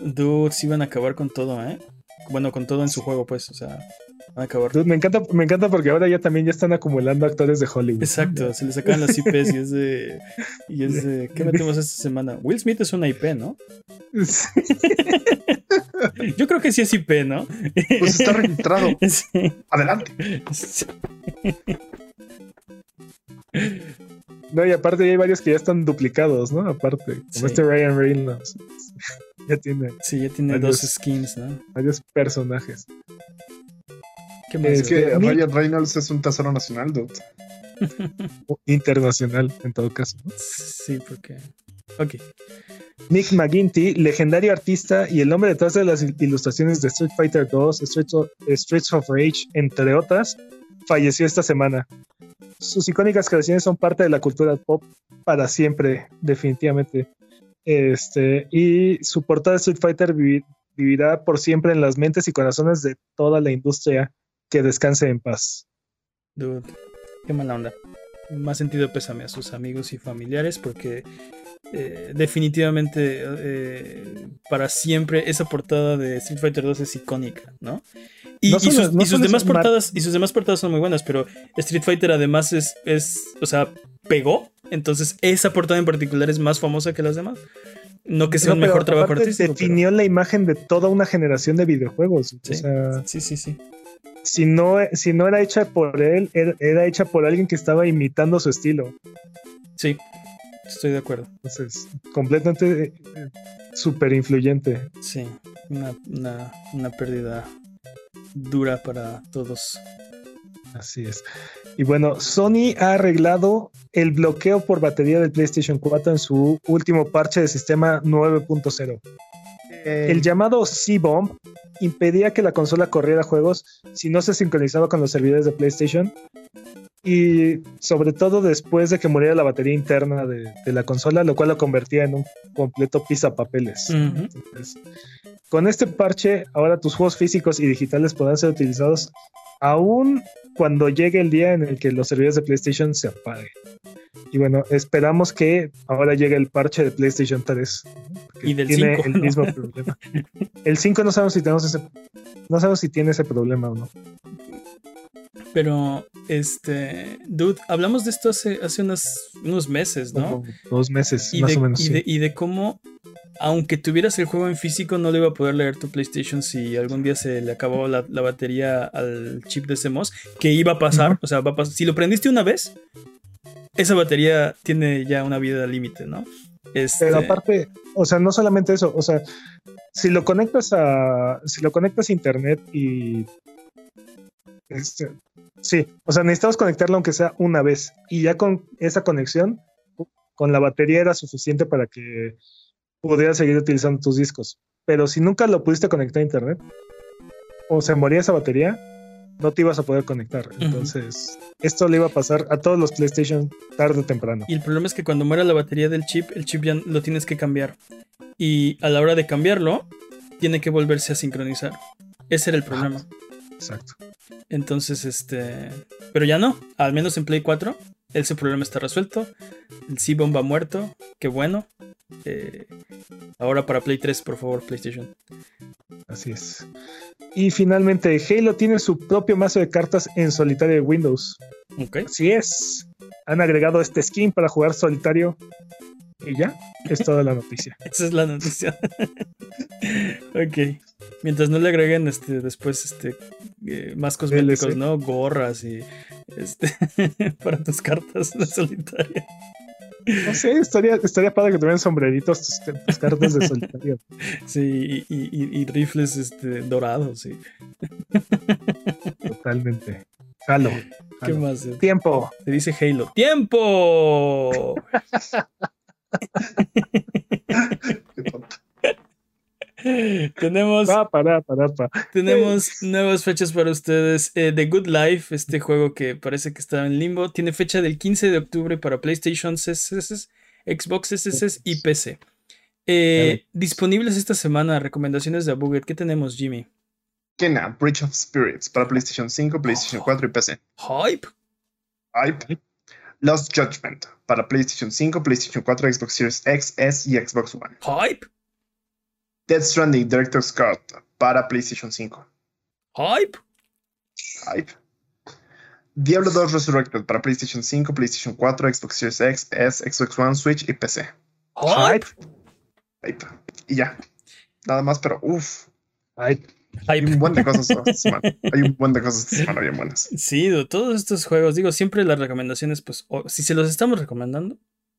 Dude, sí van a acabar con todo, ¿eh? Bueno, con todo en su juego, pues, o sea, van a acabar. Dude, me encanta, me encanta porque ahora ya también ya están acumulando actores de Hollywood. Exacto, se le sacan las IPs y es de. Y es de. ¿Qué metemos esta semana? Will Smith es una IP, ¿no? Sí. Yo creo que sí es IP, ¿no? Pues está registrado. Sí. Adelante. Sí. No, y aparte ya hay varios que ya están duplicados, ¿no? Aparte, como Sí. este Ryan Reynolds. Ya tiene Sí, ya tiene Varios. dos skins, ¿no? varios personajes. ¿Qué más? Es que mi- Ryan Reynolds es un tesoro nacional, dude. O Internacional, en todo caso. ¿no? Sí, porque. Ok. Nick McGinty, legendario artista y el hombre detrás de las ilustraciones de Street Fighter 2, Streets of, Rage, entre otras, falleció esta semana. Sus icónicas creaciones son parte de la cultura pop para siempre, definitivamente. Este, y su portada de Street Fighter vivi- vivirá por siempre en las mentes y corazones de toda la industria. Que descanse en paz. Dude, qué mala onda. Más sentido pésame a sus amigos y familiares porque eh, definitivamente eh, para siempre esa portada de Street Fighter 2 es icónica, ¿no? Y, No sus, no y sus solo demás portadas y sus demás portadas son muy buenas, pero Street Fighter además es, es o sea, pegó, entonces esa portada en particular es más famosa que las demás. No que sea un mejor trabajo artístico. Definió la imagen de toda una generación de videojuegos. Sí, o sea, sí, sí, sí. Si no, si no era hecha por él, era, era hecha por alguien que estaba imitando su estilo. Sí, estoy de acuerdo. Entonces, completamente eh, súper influyente. Sí, una, una, una pérdida dura para todos. Así es. Y bueno, Sony ha arreglado el bloqueo por batería del PlayStation 4 en su último parche de sistema 9.0. El llamado C-Bomb impedía que la consola corriera juegos si no se sincronizaba con los servidores de PlayStation y sobre todo después de que muriera la batería interna de, de la consola, lo cual lo convertía en un completo pisapapeles. Ujú. Entonces, con este parche, ahora tus juegos físicos y digitales podrán ser utilizados aún cuando llegue el día en el que los servidores de PlayStation se apaguen. Y bueno, esperamos que ahora llegue el parche de PlayStation 3. que Y del tiene 5, el ¿no? mismo problema. El 5 no sabemos si tenemos ese no sabemos si tiene ese problema o no. Pero, este, dude, hablamos de esto hace, hace unos, unos meses, ¿no? Dos meses, Y más de, o menos. y, sí. de, y de cómo, aunque tuvieras el juego en físico, no le iba a poder leer tu PlayStation si algún día se le acabó la, la batería al chip de CMOS, que iba a pasar, o sea, va a pasar. Si lo prendiste una vez, esa batería tiene ya una vida límite, ¿no? Este, Pero aparte, o sea, no solamente eso, o sea, si lo conectas a, si lo conectas a internet y, este, sí, o sea, necesitamos conectarlo aunque sea una vez y ya con esa conexión, con la batería era suficiente para que pudieras seguir utilizando tus discos. Pero si nunca lo pudiste conectar a internet o se moría esa batería, no te ibas a poder conectar. Entonces, esto le iba a pasar a todos los PlayStation tarde o temprano. Y el problema es que cuando muera la batería del chip, el chip ya lo tienes que cambiar. Y a la hora de cambiarlo, tiene que volverse a sincronizar. Ese era el problema. Exacto. Entonces, este. Pero ya no. Al menos en Play 4, ese problema está resuelto. El C-Bomb ha muerto. Qué bueno. Eh, ahora para Play 3, por favor, PlayStation. Así es. Y finalmente, Halo tiene su propio mazo de cartas en solitario de Windows. Ok. Así es. Han agregado este skin para jugar solitario. Y ya, es toda la noticia. Esa es la noticia. ok. Mientras no le agreguen este, después este, eh, más cosméticos, DLC. ¿no? Gorras y. Este, para tus cartas de solitario. No sé, estaría, estaría padre que tuvieran sombreritos tus, tus cartas de solitario. Sí, y, y- y- y rifles este, dorados, sí. Totalmente. Halo. ¿Qué Halo. más? Tiempo. Se dice Halo. ¡Tiempo! Qué tonto. tenemos, Pa, para, para, pa. tenemos nuevas fechas para ustedes. Eh, The Good Life, este juego que parece que está en limbo, tiene fecha del 15 de octubre para PlayStation, CSS, Xbox SS y PC. Eh, disponibles esta semana, recomendaciones de Abuget. ¿Qué tenemos, Jimmy? Kena, Bridge of Spirits para PlayStation 5, PlayStation 4 y PC. Hype. Hype. Lost Judgment para PlayStation 5, PlayStation 4, Xbox Series X, S y Xbox One. Hype. Death Stranding Director's Cut para PlayStation 5. Hype. Hype. Diablo 2 Resurrected para PlayStation 5, PlayStation 4, Xbox Series X, S, Xbox One, Switch y PC. Hype. Hype. Y ya. Nada más, pero uff. Ay, Hay un buen de cosas esta semana. Hay un buen de cosas esta semana bien buenas. Sí, todos estos juegos, digo, siempre las recomendaciones, pues, o- si se los estamos recomendando,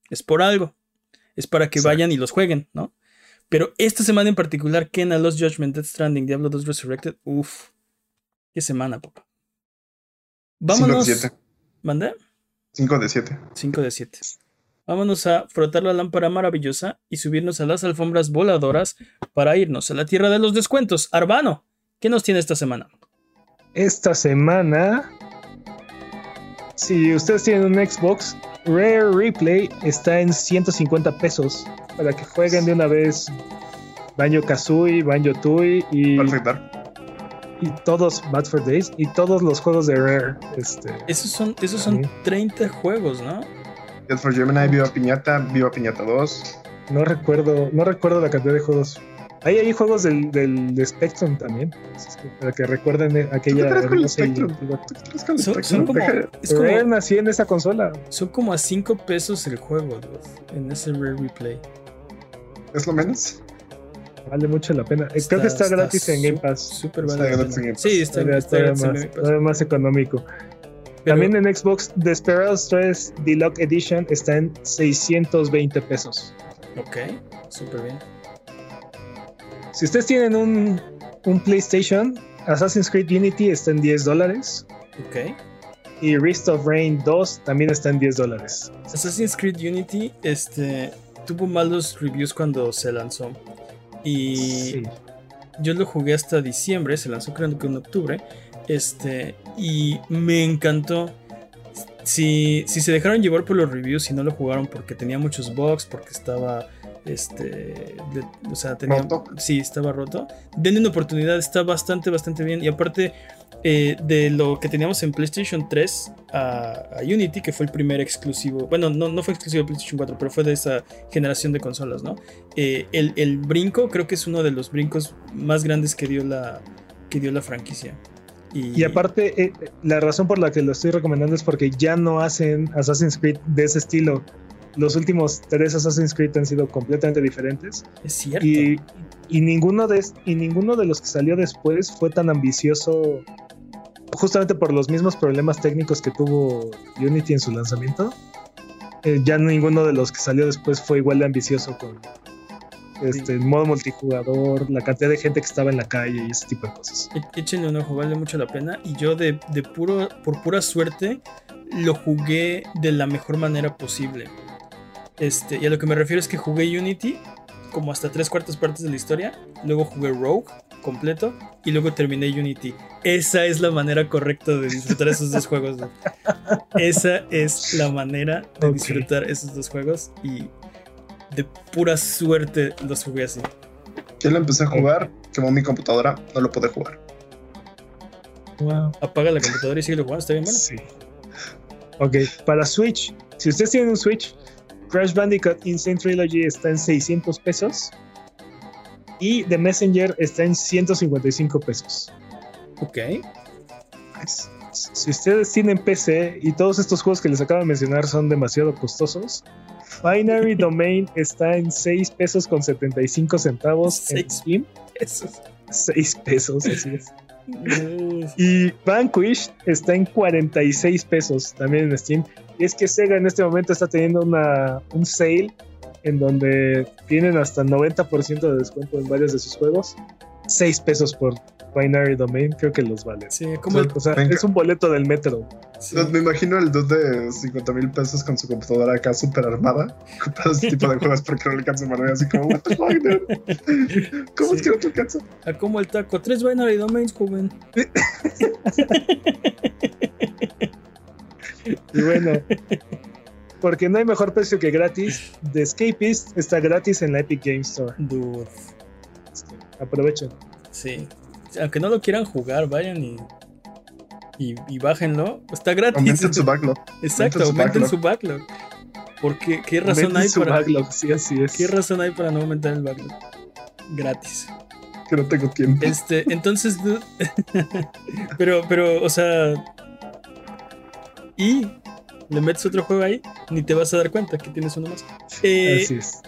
es por algo. Es para que Exacto. vayan y los jueguen, ¿no? Pero esta semana en particular, Kena, Lost Judgment, Death Stranding, Diablo 2 Resurrected, uff. Qué semana, papá. 5 de Vámonos. 7. ¿Mandé? 5 de 7. 5 de 7. Vámonos a frotar la lámpara maravillosa y subirnos a las alfombras voladoras para irnos a la tierra de los descuentos. Arbano, ¿qué nos tiene esta semana? esta semana, si ustedes tienen un Xbox, Rare Replay está en 150 pesos para que jueguen de una vez Banjo Kazooie, Banjo Tooie y, Perfect Dark. y todos Bad for Days y todos los juegos de Rare. Este, Esos son, esos son Sí. 30 juegos, ¿no? Dead for Gemini, Viva Piñata, Viva Piñata 2. no recuerdo, no recuerdo la cantidad de juegos. Ahí hay juegos del, del de Spectrum también, para que recuerden ¿Tú qué aquella con el Spectrum? ¿Tú qué traes con el Son, Spectrum? son como, es como- en esa consola. son como a 5 pesos el juego, dude, en ese Rare Replay. es lo menos. Vale mucho la pena. Eh, Creo que está, gratis en Game Pass. Súper Está vale la gratis pena. en Game Pass. Sí, está, está todavía gratis en Game Pass. más económico. Pero- También en Xbox, Desperados 3 Deluxe Edition está en 620 pesos. Ok, súper bien. Si ustedes tienen un, un PlayStation, Assassin's Creed Unity está en 10 dólares. Ok. Y Rift of Rain 2 también está en 10 dólares. Assassin's Creed Unity este, tuvo malos reviews cuando se lanzó. Y Sí. yo lo jugué hasta diciembre, se lanzó creo que en octubre. Este, y me encantó. Si, si se dejaron llevar por los reviews y no lo jugaron porque tenía muchos bugs, porque estaba. Este. de- o sea, tenía. Roto. Sí, estaba roto. Denle una oportunidad, está bastante, bastante bien. Y aparte eh, de lo que teníamos en PlayStation 3 a, a Unity, que fue el primer exclusivo. Bueno, no, no fue exclusivo de PlayStation 4, pero fue de esa generación de consolas, ¿no? Eh, el, el brinco creo que es uno de los brincos más grandes que dio la, que dio la franquicia. Y, Y aparte, eh, la razón por la que lo estoy recomendando es porque ya no hacen Assassin's Creed de ese estilo. Los últimos tres Assassin's Creed han sido completamente diferentes. es cierto. Y, y ninguno de, y ninguno de los que salió después fue tan ambicioso, justamente por los mismos problemas técnicos que tuvo Unity en su lanzamiento. Eh, ya ninguno de los que salió después fue igual de ambicioso con este el modo multijugador, la cantidad de gente que estaba en la calle y ese tipo de cosas. Échenle un ojo, vale mucho la pena. Y yo de, de puro, por pura suerte lo jugué de la mejor manera posible. Este, y a lo que me refiero es que jugué Unity como hasta tres cuartas partes de la historia. Luego jugué Rogue completo y luego terminé Unity. Esa es la manera correcta de disfrutar esos dos juegos. Esa es la manera de disfrutar esos dos juegos y de pura suerte los jugué así. Yo lo empecé a jugar, quemó mi computadora, no lo pude jugar. Wow. Apaga la computadora y sigue jugando, está bien bueno. Sí. Ok, para Switch, si ustedes tienen un Switch, Crash Bandicoot Insane Trilogy está en 600 pesos y The Messenger está en 155 pesos. Ok. Nice. Si ustedes tienen PC y todos estos juegos que les acabo de mencionar son demasiado costosos, Binary Domain está en 6 pesos con 75 centavos en Seis. Steam. Eso es. 6 pesos, así es. Y Vanquish está en 46 pesos también en Steam. Y es que Sega en este momento está teniendo una, un sale en donde tienen hasta 90% de descuento en varios de sus juegos. 6 pesos por Binary Domain, creo que los vale. Sí, como el, O sea, es un boleto del metro. sí. Me imagino el dude de 50 mil pesos con su computadora acá súper armada, comprando ese tipo de juegos porque no le alcanza manera así como, what the fuck, dude? ¿Cómo es que no te alcanza? A como el taco. Tres binary domains, joven. Y bueno, porque no hay mejor precio que gratis, The Escapist está gratis en la Epic Game Store. Dude. Aprovechen. Sí. Aunque no lo quieran jugar, vayan y. Y, y bájenlo. Está gratis. Aumenten su backlog. Exacto, aumenten su backlog. Porque qué razón Aumenten hay su para. backlog, sí, así es. ¿Qué razón hay para no aumentar el backlog? Gratis. Que no tengo tiempo. Este, entonces, pero, pero, o sea, y le metes otro juego ahí, ni te vas a dar cuenta que tienes uno más. Eh, Así es.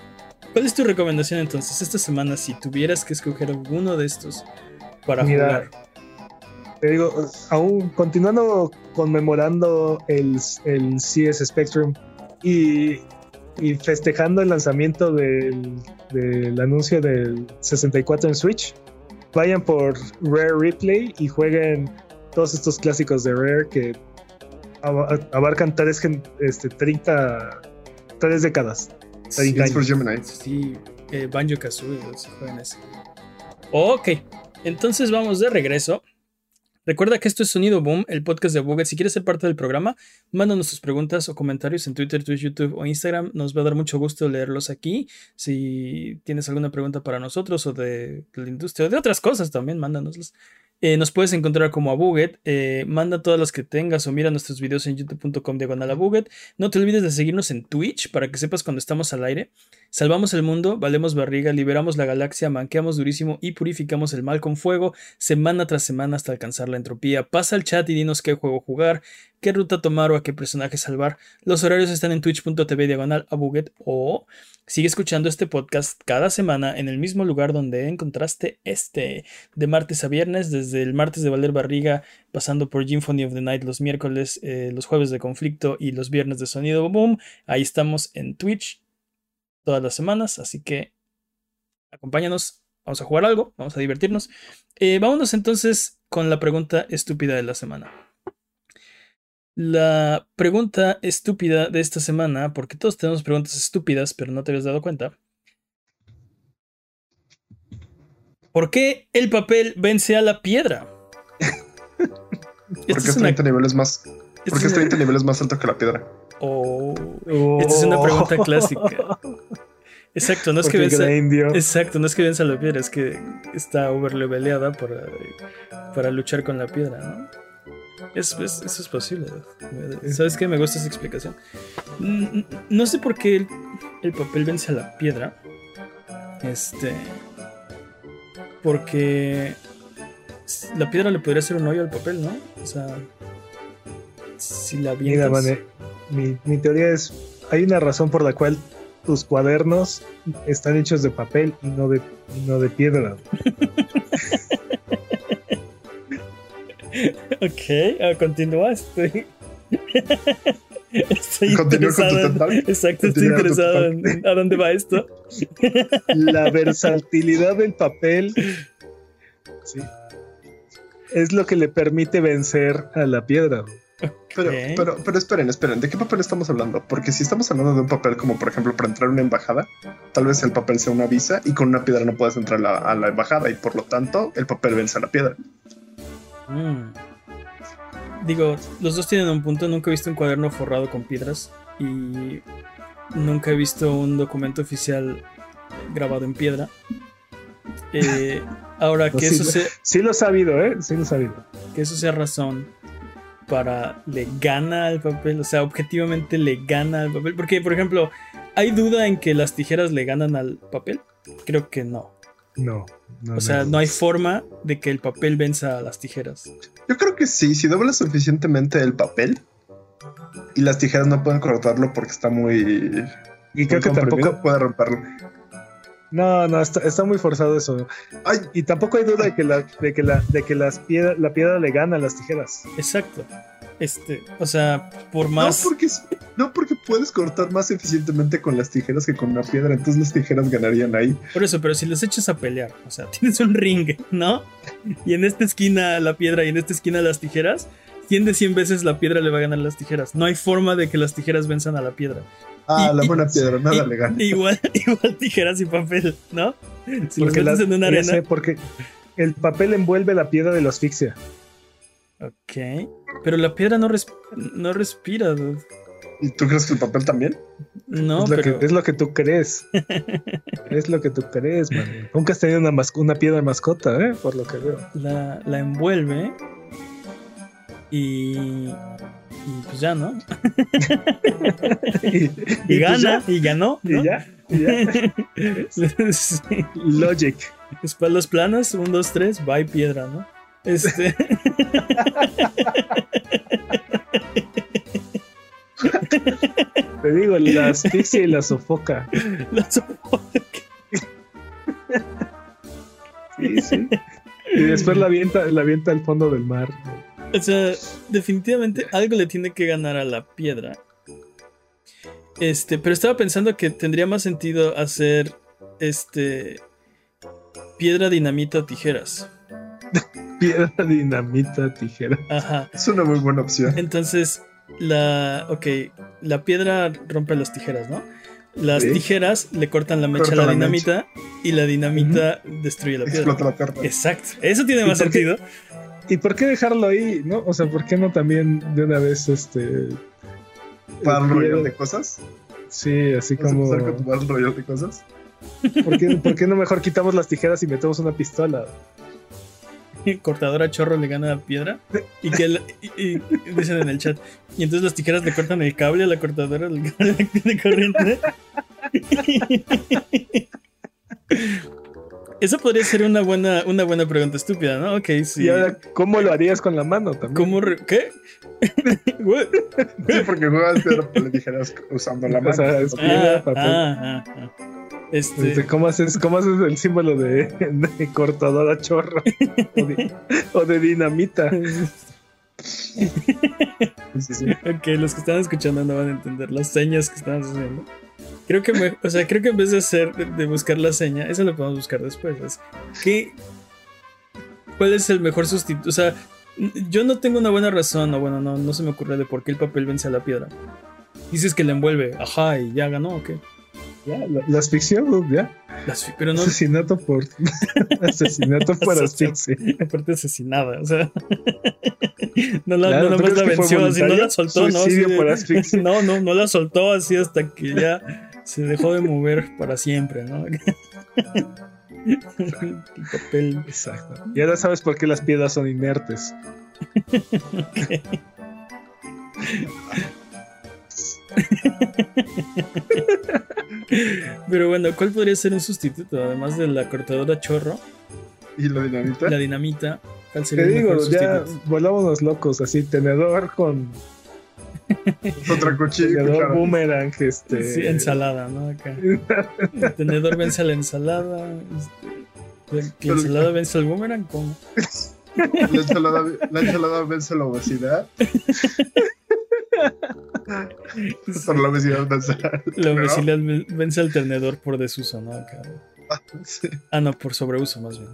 ¿Cuál es tu recomendación entonces esta semana si tuvieras que escoger alguno de estos para Mira, jugar? Te digo, aún continuando conmemorando el, el CS Spectrum y, y festejando el lanzamiento del, del anuncio del 64 en Switch, vayan por Rare Replay y jueguen todos estos clásicos de Rare que aba- abarcan tres, este, 30, tres décadas. Sí, Thanks for Gemini. sí, eh, Banjo Kazooie, si juegan ese. Ok, entonces vamos de regreso. Recuerda que esto es Sonido Boom, el podcast de Buget. Si quieres ser parte del programa, mándanos tus preguntas o comentarios en Twitter, Twitch, YouTube o Instagram. Nos va a dar mucho gusto leerlos aquí. Si tienes alguna pregunta para nosotros o de la industria o de otras cosas también, mándanoslas. Eh, nos puedes encontrar como a Buget. Eh, manda todas las que tengas o mira nuestros videos en youtube.com diagonal a Buget. No te olvides de seguirnos en Twitch para que sepas cuando estamos al aire. Salvamos el mundo, valemos barriga, liberamos la galaxia, manqueamos durísimo y purificamos el mal con fuego, semana tras semana hasta alcanzar la entropía. Pasa al chat y dinos qué juego jugar, qué ruta tomar o a qué personaje salvar. Los horarios están en twitch.tv diagonal a buget o sigue escuchando este podcast cada semana en el mismo lugar donde encontraste este, de martes a viernes, desde el martes de Valer Barriga, pasando por Symphony of the Night los miércoles, eh, los jueves de conflicto y los viernes de sonido boom. Ahí estamos en Twitch todas las semanas, así que acompáñanos, vamos a jugar algo, vamos a divertirnos. Eh, vámonos entonces con la pregunta estúpida de la semana. La pregunta estúpida de esta semana, porque todos tenemos preguntas estúpidas, pero no te habías dado cuenta. ¿Por qué el papel vence a la piedra? porque es 30 niveles más. Porque es 30 niveles más alto que la piedra. Oh, esta es una pregunta clásica. Exacto, no es que venza. Exacto, no es que venza la piedra, es que está overleveleada para, para luchar con la piedra, ¿no? eso es posible. ¿Sabes qué? Me gusta esa explicación. No sé por qué el, papel vence a la piedra. Este. Porque la piedra le podría hacer un hoyo al papel, ¿no? O sea. Si la vienes mi, teoría es, hay una razón por la cual tus cuadernos están hechos de papel y no de, no de piedra. ok, uh, continúa, estoy... estoy interesado. exacto, estoy interesado en a dónde va esto. La versatilidad del papel sí, es lo que le permite vencer a la piedra. Pero, pero, pero esperen, esperen, ¿de qué papel estamos hablando? Porque si estamos hablando de un papel como por ejemplo para entrar a una embajada, tal vez el papel sea una visa y con una piedra no puedes entrar a la, embajada y por lo tanto el papel vence a la piedra. Mm. Digo, los dos tienen un punto, nunca he visto un cuaderno forrado con piedras y nunca he visto un documento oficial grabado en piedra. Eh, ahora que eso sea... Sí lo he sabido, ¿eh? Sí lo he sabido. Que eso sea razón para le gana al papel, o sea, objetivamente le gana al papel, porque por ejemplo, ¿hay duda en que las tijeras le ganan al papel? Creo que no. No. o sea, no hay forma de que el papel venza a las tijeras. Yo creo que sí, si dobla suficientemente el papel y las tijeras no pueden cortarlo porque está muy... Y creo que tampoco puede romperlo. No, no, está, muy forzado eso. y tampoco hay duda de que la, de que la, de que las piedra, la piedra le gana a las tijeras. Exacto. Este, o sea, por más. No porque, no porque puedes cortar más eficientemente con las tijeras que con una piedra, entonces las tijeras ganarían ahí. Por eso, pero si los echas a pelear, o sea, tienes un ring, ¿no? Y en esta esquina la piedra y en esta esquina las tijeras, 100 de 100 veces la piedra le va a ganar a las tijeras. No hay forma de que las tijeras venzan a la piedra. Ah, la buena piedra, nada le gana. Igual, igual tijeras y papel, ¿no? Si porque los en una arena. porque el papel envuelve la piedra de la asfixia. Ok. Pero la piedra no, no respira. ¿Y tú crees que el papel también? No, es lo, que, es lo que tú crees. es lo que tú crees, man. Nunca has tenido una, una piedra mascota, ¿eh? Por lo que veo. La, la envuelve y y pues ya, ¿no? y, gana, y ganó. Y ya, Logic. Espaldas planas, un, dos, tres, va y piedra, ¿no? Este. Te digo, la asfixia y la sofoca. La sofoca. sí, sí. Y después la avienta, la avienta al fondo del mar. O sea, definitivamente algo le tiene que ganar a la piedra. Este, pero estaba pensando que tendría más sentido hacer este piedra, dinamita, tijeras. piedra, dinamita, tijeras. Ajá. Es una muy buena opción. Entonces, la. Ok, la piedra rompe las tijeras, ¿no? Las tijeras le cortan la mecha a la, dinamita y la dinamita destruye la piedra. Explota la Exacto. Eso tiene más sentido. ¿Y por qué dejarlo ahí? ¿No? O sea, ¿por qué no también de una vez este. ¿Para un rollo de cosas? Sí, así como. con tu rollo de cosas? ¿Por qué, ¿Por qué no mejor quitamos las tijeras y metemos una pistola? cortadora chorro le gana a piedra y que dicen en el chat y entonces las tijeras le cortan el cable a la cortadora de corriente Esa podría ser una buena, una buena pregunta estúpida, ¿no? Ok, sí. Y ahora, ¿cómo lo harías con la mano también? ¿Cómo re- ¿Qué? Sí, porque juegas piedra, papel o tijeras usando la O mano. sea, es- Ah, papel. ah, ah, ah. Este, Este, ¿Cómo haces, ¿Cómo haces el símbolo de, de cortador a chorro? O de, o de dinamita. Sí, sí, sí. ok, los que están escuchando no van a entender las señas que estamos haciendo. Creo que, me- o sea, creo que en vez de hacer, de, buscar la seña, eso lo podemos buscar después. Es, ¿qué, ¿Cuál es el mejor sustituto? O sea, yo no tengo una buena razón, o bueno, no, no se me ocurre de por qué el papel vence a la piedra. Dices que la envuelve, ajá, y ya ganó, ok. Ya, la, la asfixia, ya. Las fi- pero no, Asesinato por. asesinato por asfixia. aparte asesinada, o sea. no la, Claro, no ¿tú nomás crees la venció, así no la soltó, ¿no? Suicidio Así de- por asfixia. no, no, no la soltó así hasta que ya se dejó de mover para siempre, ¿no? el papel. Exacto. Y ahora sabes por qué las piedras son inertes. Pero bueno, ¿cuál podría ser un sustituto? Además de la cortadora chorro, ¿Y la dinamita? la dinamita. ¿Cuál Te sería digo, ya volábamos locos, así, tenedor con Otra cuchilla tenedor boomerang, este. Sí, ensalada, ¿no? Acá. El tenedor vence a la ensalada. este, ¿La ensalada vence al boomerang? ¿Cómo? La ensalada, la ensalada vence la obesidad. Por la obesidad vence La obesidad ven- vence al tenedor por desuso, ¿no? Acá. Sí. Ah, no, por sobreuso más bien.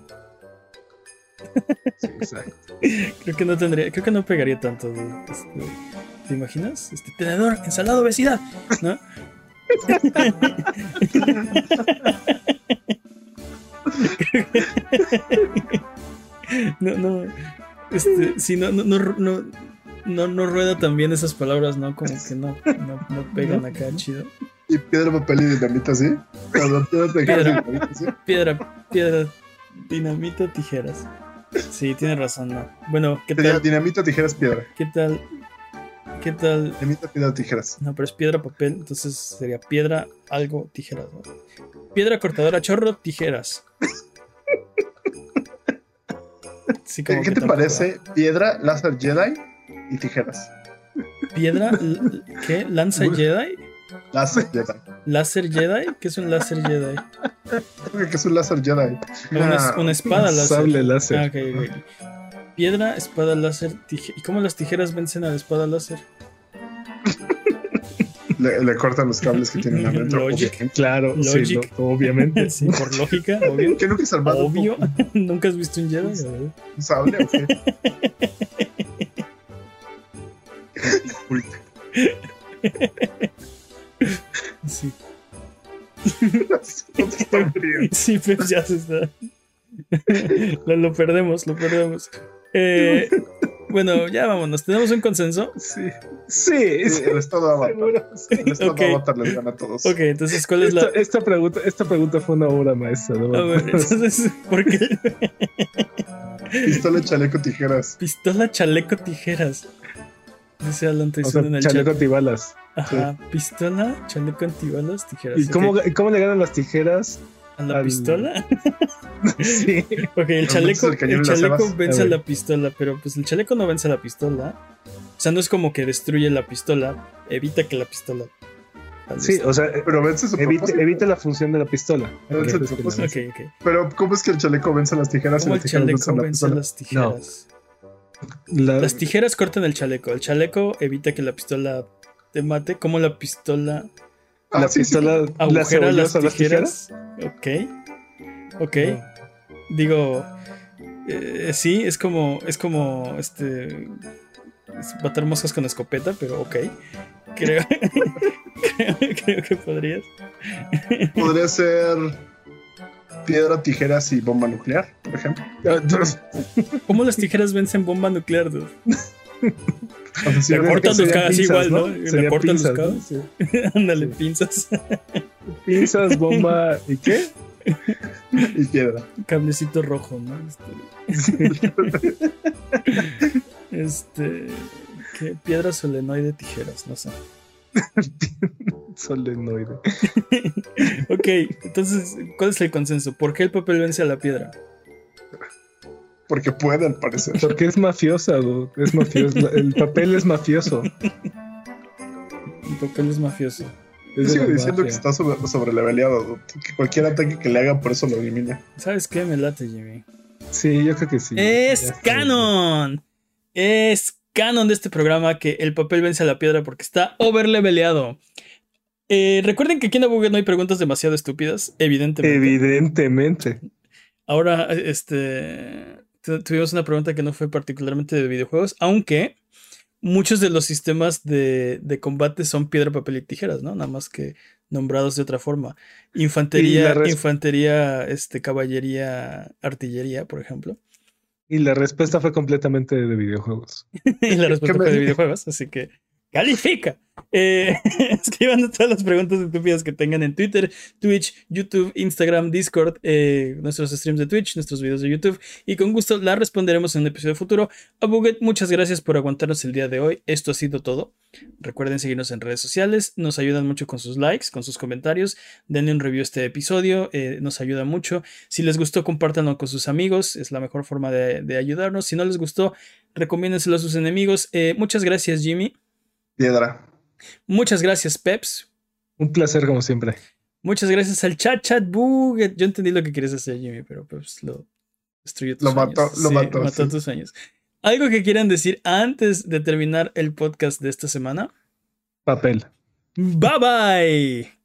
Sí, exacto. Creo que no tendría, creo que no pegaría tanto. de- este, ¿Te imaginas? Este tenedor, ensalada, obesidad, ¿no? no, no. Este, sí, no, no, no, no, no, no rueda también esas palabras, ¿no? Como que no, no, no pegan acá chido. Y piedra, papel y dinamita, ¿sí? Cuando piedra, ¿sí? Piedra, piedra, dinamita, tijeras. Sí, tiene razón, ¿no? Bueno, ¿qué tal? dinamita, tijeras, piedra. ¿Qué tal? ¿Qué tal? Dinamita, piedra, tijeras. No, pero es piedra, papel, entonces sería piedra, algo, tijeras. ¿no? Piedra, cortadora, chorro, tijeras. Sí, como ¿Qué, qué te parece piedra, láser Jedi y tijeras? ¿Piedra? ¿Qué? ¿Lanza Jedi? Láser Jedi. ¿Láser Jedi? ¿Qué es un láser Jedi? Creo que es un láser Jedi. Una, es- una espada láser. Sable láser. Ah, ok, ok. Piedra, espada láser, tijeras. ¿Y cómo las tijeras vencen a la espada láser? Le, le cortan los cables que tienen adentro. Logic. Claro, sí, Logic. no, obviamente. Sí, por lógica, obvio. ¿Que nunca has Obvio. ¿Nunca has visto un Jedi? un sable o qué? Sí. Sí, pero ya se está. lo, lo perdemos, lo perdemos. Eh, bueno, ya vámonos. ¿Tenemos un consenso? Sí. Sí, Sí, sí, el estado Avatar. seguro, sí. El estado Ok. Avatar les gana a todos. Ok, entonces, ¿cuál es la.? Esta, esta pregunta, esta pregunta fue una obra maestra. ¿no? A ver, entonces, ¿por qué? Pistola, chaleco, tijeras. Pistola, chaleco, tijeras. Dice Alan o sea, en el chaleco chat. antibalas. Ajá, pistola, chaleco antibalas, tijeras. ¿Y cómo, cómo le ganan las tijeras? ¿A la al- pistola? Sí. Ok, el chaleco, el chaleco vence A a ver. la pistola, pero pues el chaleco no vence a la pistola. O sea, no es como que destruye la pistola, evita que la pistola. Sí, o sea, Pero vence su evita, propósito. evita la función de la pistola. Vence Ok, su propósito. Ok, ok. Pero, ¿cómo es que el chaleco vence las tijeras ¿Cómo el chaleco la vence las tijeras? La- Las tijeras cortan el chaleco. El chaleco evita que la pistola te mate. ¿Cómo la pistola Ah, la sí, sí. pistola la agujera las tijeras. Ok. Ok. Digo. eh, sí, es como. Es como. Este. es matar moscas con escopeta, pero ok. Creo, creo, creo que podrías. Podría ser piedra, tijeras y bomba nuclear, por ejemplo. ¿Cómo las tijeras vencen bomba nuclear, dude? O sea, Le cortan los cabos igual, ¿no? ¿no? Le cortan los cabos. sí. Ándale, pinzas. Pinzas, bomba y qué? y piedra. Cablecito rojo, ¿no? Este. este ¿qué? Piedra solenoide tijeras, no sé. Solenoide. ok, entonces, ¿cuál es el consenso? ¿Por qué el papel vence a la piedra? Porque puede, al parecer. Porque es mafiosa, es mafioso. El papel es mafioso. El papel es mafioso. Yo sigo diciendo que está sobre, sobreleveleado, que cualquier ataque que le hagan por eso lo elimina. ¿Sabes qué? Me late, Jimmy. Sí, yo creo que sí. Es canon. Es canon de este programa que el papel vence a la piedra porque está overleveleado. Eh, recuerden que aquí en Abuget no hay preguntas demasiado estúpidas, evidentemente. Evidentemente. Ahora, este. Tuvimos una pregunta que no fue particularmente de videojuegos, aunque muchos de los sistemas de, combate son piedra, papel y tijeras, ¿no? Nada más que nombrados de otra forma. Infantería, infantería, este, caballería, artillería, por ejemplo. Y la respuesta fue completamente de videojuegos. y la respuesta fue de videojuegos, así que califica. Eh, escriban todas las preguntas estúpidas que tengan en Twitter, Twitch, YouTube, Instagram, Discord, eh, nuestros streams de Twitch, nuestros videos de YouTube y con gusto las responderemos en un episodio futuro. A Buget, muchas gracias por aguantarnos el día de hoy. Esto ha sido todo. Recuerden seguirnos en redes sociales, nos ayudan mucho con sus likes, con sus comentarios. Denle un review a este episodio, eh, nos ayuda mucho. Si les gustó, compártanlo con sus amigos, es la mejor forma de, ayudarnos. Si no les gustó, recomiéndenselo a sus enemigos. muchas gracias, Jimmy. Piedra. Muchas gracias, Peps. Un placer, como siempre. Muchas gracias al chat, chat, bug. Yo entendí lo que quieres hacer, Jimmy, pero Peps lo destruyó tus lo Mató, lo mató. Mató tus sueños. ¿Algo que quieran decir antes de terminar el podcast de esta semana? Papel. Bye bye.